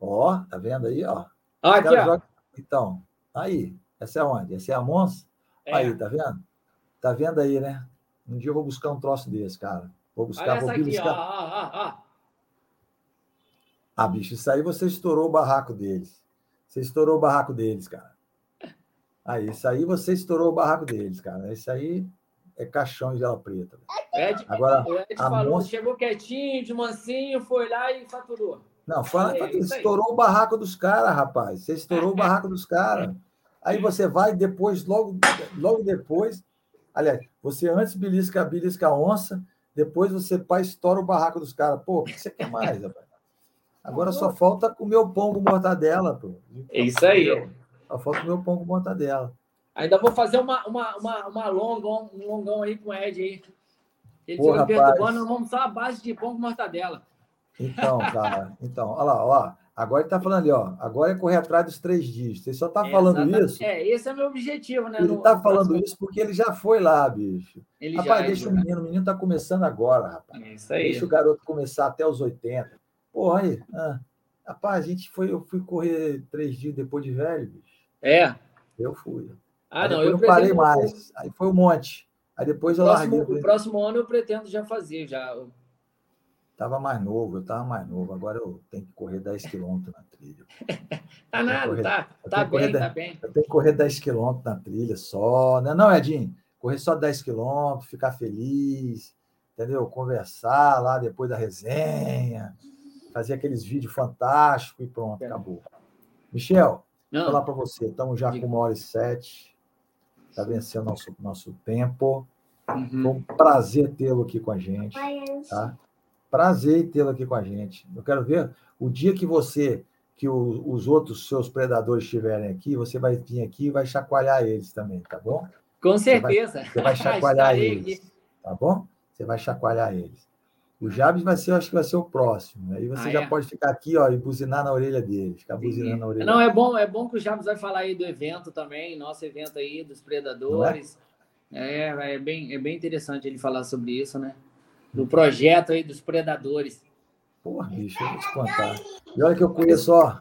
Ó, tá vendo aí, ó. Ah, aqui, ó. Jogam... Então, aí. Essa é onde? Essa é a Mons? É. Aí, tá vendo? Tá vendo aí, né? Um dia eu vou buscar um troço desse, cara. Vou buscar, Olha vou essa aqui, buscar. Ó, ó, ó, Ah, bicho, isso aí você estourou o barraco deles. Você estourou o barraco deles, cara. Aí, isso aí você estourou o barraco deles, cara. Isso aí é caixão de gela preta. Ed, Agora, o Ed falou, monstro... chegou quietinho, de mansinho, foi lá e faturou. Não, fala, é, estourou o barraco dos caras, rapaz. Você estourou o barraco dos caras. Aí você vai depois, logo, logo depois, aliás, você antes belisca, belisca a onça, depois você pai estoura o barraco dos caras. Pô, o que você quer mais, rapaz? Agora só falta comer o pão com mortadela, pô. É isso aí. Só falta comer o pão com mortadela. Ainda vou fazer uma, uma, uma, uma longa, um longão aí com o Ed aí. Ele Pô, perturbando, vamos usar a base de pão com mortadela. Então, cara, então, olha lá, ó. Agora ele tá falando ali, ó. Agora é correr atrás dos três dias. Você só tá é, falando exatamente. isso. É, esse é o meu objetivo, né? Ele no, tá falando isso porque ele já foi lá, bicho. Ele rapaz, já, deixa já. o menino, o menino tá começando agora, rapaz. É isso aí. Deixa o garoto começar até os 80. Porra, aí. Ah, rapaz, a gente foi, eu fui correr três dias depois de velho, bicho. É. Eu fui. Ah, aí não, eu não parei mais. Aí foi um monte. Aí depois eu próximo, larguei. O próximo ano eu pretendo já fazer, já. Tava mais novo, eu tava mais novo. Agora eu tenho que correr 10 quilômetros na trilha. tá nada, correr, tá, tá bem, 10, tá bem. Eu tenho que correr 10 quilômetros na trilha só. Né? não, Edinho? Correr só 10 quilômetros, ficar feliz, entendeu? Conversar lá depois da resenha, fazer aqueles vídeos fantásticos e pronto, é. acabou. Michel, não. vou falar para você, estamos já com uma hora e sete, está vencendo nosso, nosso tempo. Uhum. Foi um prazer tê-lo aqui com a gente. Tá? Prazer tê-lo aqui com a gente. Eu quero ver o dia que você, que o, os outros seus predadores estiverem aqui, você vai vir aqui e vai chacoalhar eles também, tá bom? Com certeza. Você vai, você vai chacoalhar eles, tá bom? Você vai chacoalhar eles. O Jabes vai ser, acho que vai ser o próximo. Aí você ah, já é? pode ficar aqui, ó, e buzinar na orelha dele, ficar buzinando na orelha. Não, é bom, é bom que o Jabes vai falar aí do evento também, nosso evento aí dos predadores. É? é? É, bem, é bem interessante ele falar sobre isso, né? Do projeto aí dos predadores. Porra, bicho, eu vou te contar. E olha que eu conheço, ó.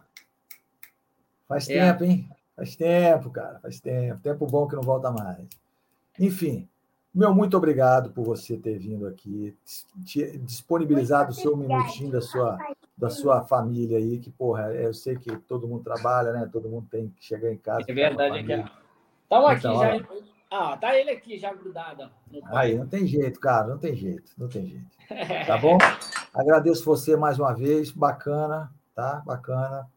Faz é. tempo, hein? Faz tempo, cara, faz tempo. Tempo bom que não volta mais. Enfim, meu muito obrigado por você ter vindo aqui, disponibilizado o seu minutinho da sua, da sua família aí, que, porra, eu sei que todo mundo trabalha, né? Todo mundo tem que chegar em casa. É verdade, aqui. Estamos aqui então, já. Ah, tá ele aqui já grudado. Aí, não tem jeito, cara, não tem jeito, não tem jeito. Tá bom? Agradeço você mais uma vez, bacana, tá? Bacana.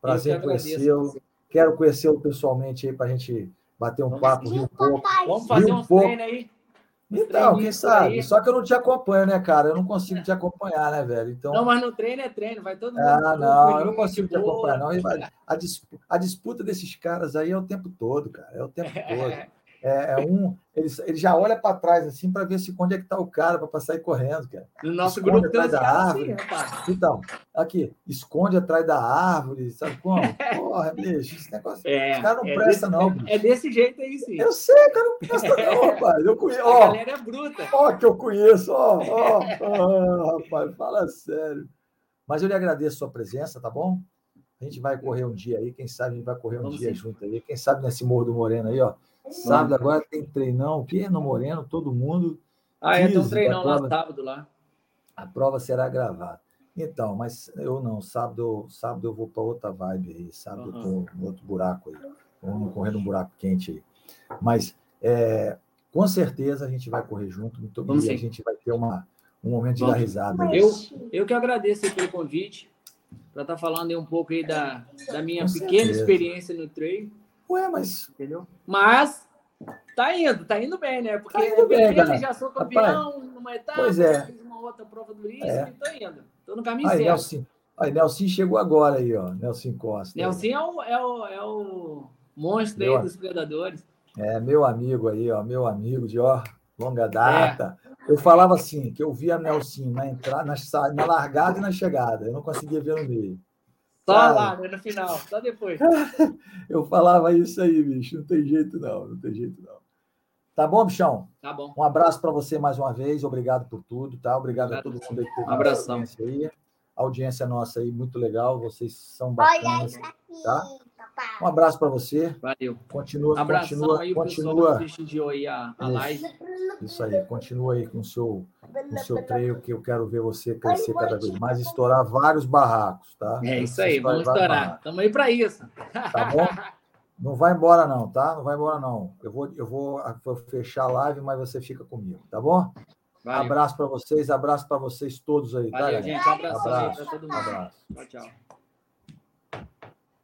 Prazer em conhecê-lo. Quero conhecê-lo pessoalmente aí para a gente bater um Vamos papo, rir um pouco. Vamos fazer um pouco. aí. Então, quem sabe? Só que eu não te acompanho, né, cara? Eu não consigo te acompanhar, né, velho? Então... Não, mas no treino é treino, vai todo mundo. Ah, não, eu não consigo te acompanhar, não. A, a disputa desses caras aí é o tempo todo, cara. É o tempo todo. É, é um. Ele, ele já olha para trás assim para ver se onde é que está o cara para passar e correndo, cara. No nosso esconde grupo atrás da árvore. Assim, então, aqui, esconde atrás da árvore, sabe como? Porra, bicho, esse negócio. É, os caras não é presta, não. Bicho. É desse jeito aí, sim. Eu sei, cara, não presta, não, rapaz. Eu conheço. Ó, a galera é bruta. Ó, que eu conheço, ó, ó, ó, rapaz, fala sério. Mas eu lhe agradeço a sua presença, tá bom? A gente vai correr um dia aí, quem sabe a gente vai correr um Vamos dia sim. junto aí. Quem sabe nesse Morro do Moreno aí, ó. Sábado agora tem treinão, o quê? No Moreno, todo mundo. Ah, é, tem um treinão lá sábado lá. A prova será gravada. Então, mas eu não, sábado, sábado eu vou para outra vibe aí, sábado uhum. eu estou em outro buraco aí, vamos correr num buraco quente aí. Mas é, com certeza a gente vai correr junto, muito bem, e a gente vai ter uma, um momento de dar risada. Eu, eu que agradeço pelo convite, para estar tá falando um pouco aí da, da minha com pequena certeza. experiência no treino. Ué, mas. Entendeu? Mas Tá indo, tá indo bem, né? Porque tá indo bem, cara. já sou campeão Rapaz, numa etapa, pois é. fiz uma outra prova duríssima é. e tô indo. Tô no caminho aí, certo. Nelson, aí, Nelson chegou agora aí, ó. Nelson Costa. Nelson é o, é o, é o monstro meu, aí dos predadores. É, meu amigo aí, ó. Meu amigo de ó, longa data. É. Eu falava assim, que eu via Nelson na entrada, na, na largada e na chegada. Eu não conseguia ver no meio. Só lá, né, no final, só depois. eu falava isso aí, bicho. Não tem jeito, não. Não tem jeito, não. Tá bom, bichão? Tá bom. Um abraço para você mais uma vez. Obrigado por tudo, tá? Obrigado, Obrigado a todo mundo aí que Um abração. Aí. A audiência nossa aí, muito legal. Vocês são bacanas, tá? Um abraço para você. Valeu. Continua, um continua, aí, continua. prestigiou aí a, a live. Isso aí, continua aí com o seu, com seu treino, que eu quero ver você crescer cada vez mais, estourar vários barracos, tá? É isso aí, vamos estourar. Estamos aí para isso. Tá bom? Não vai embora, não, tá? Não vai embora, não. Eu vou, eu vou, vou fechar a live, mas você fica comigo, tá bom? Valeu. Abraço para vocês, abraço para vocês todos aí, tá, Valeu, tá? gente. Um abraço, abraço todo mundo. Abraço. Tchau, tchau.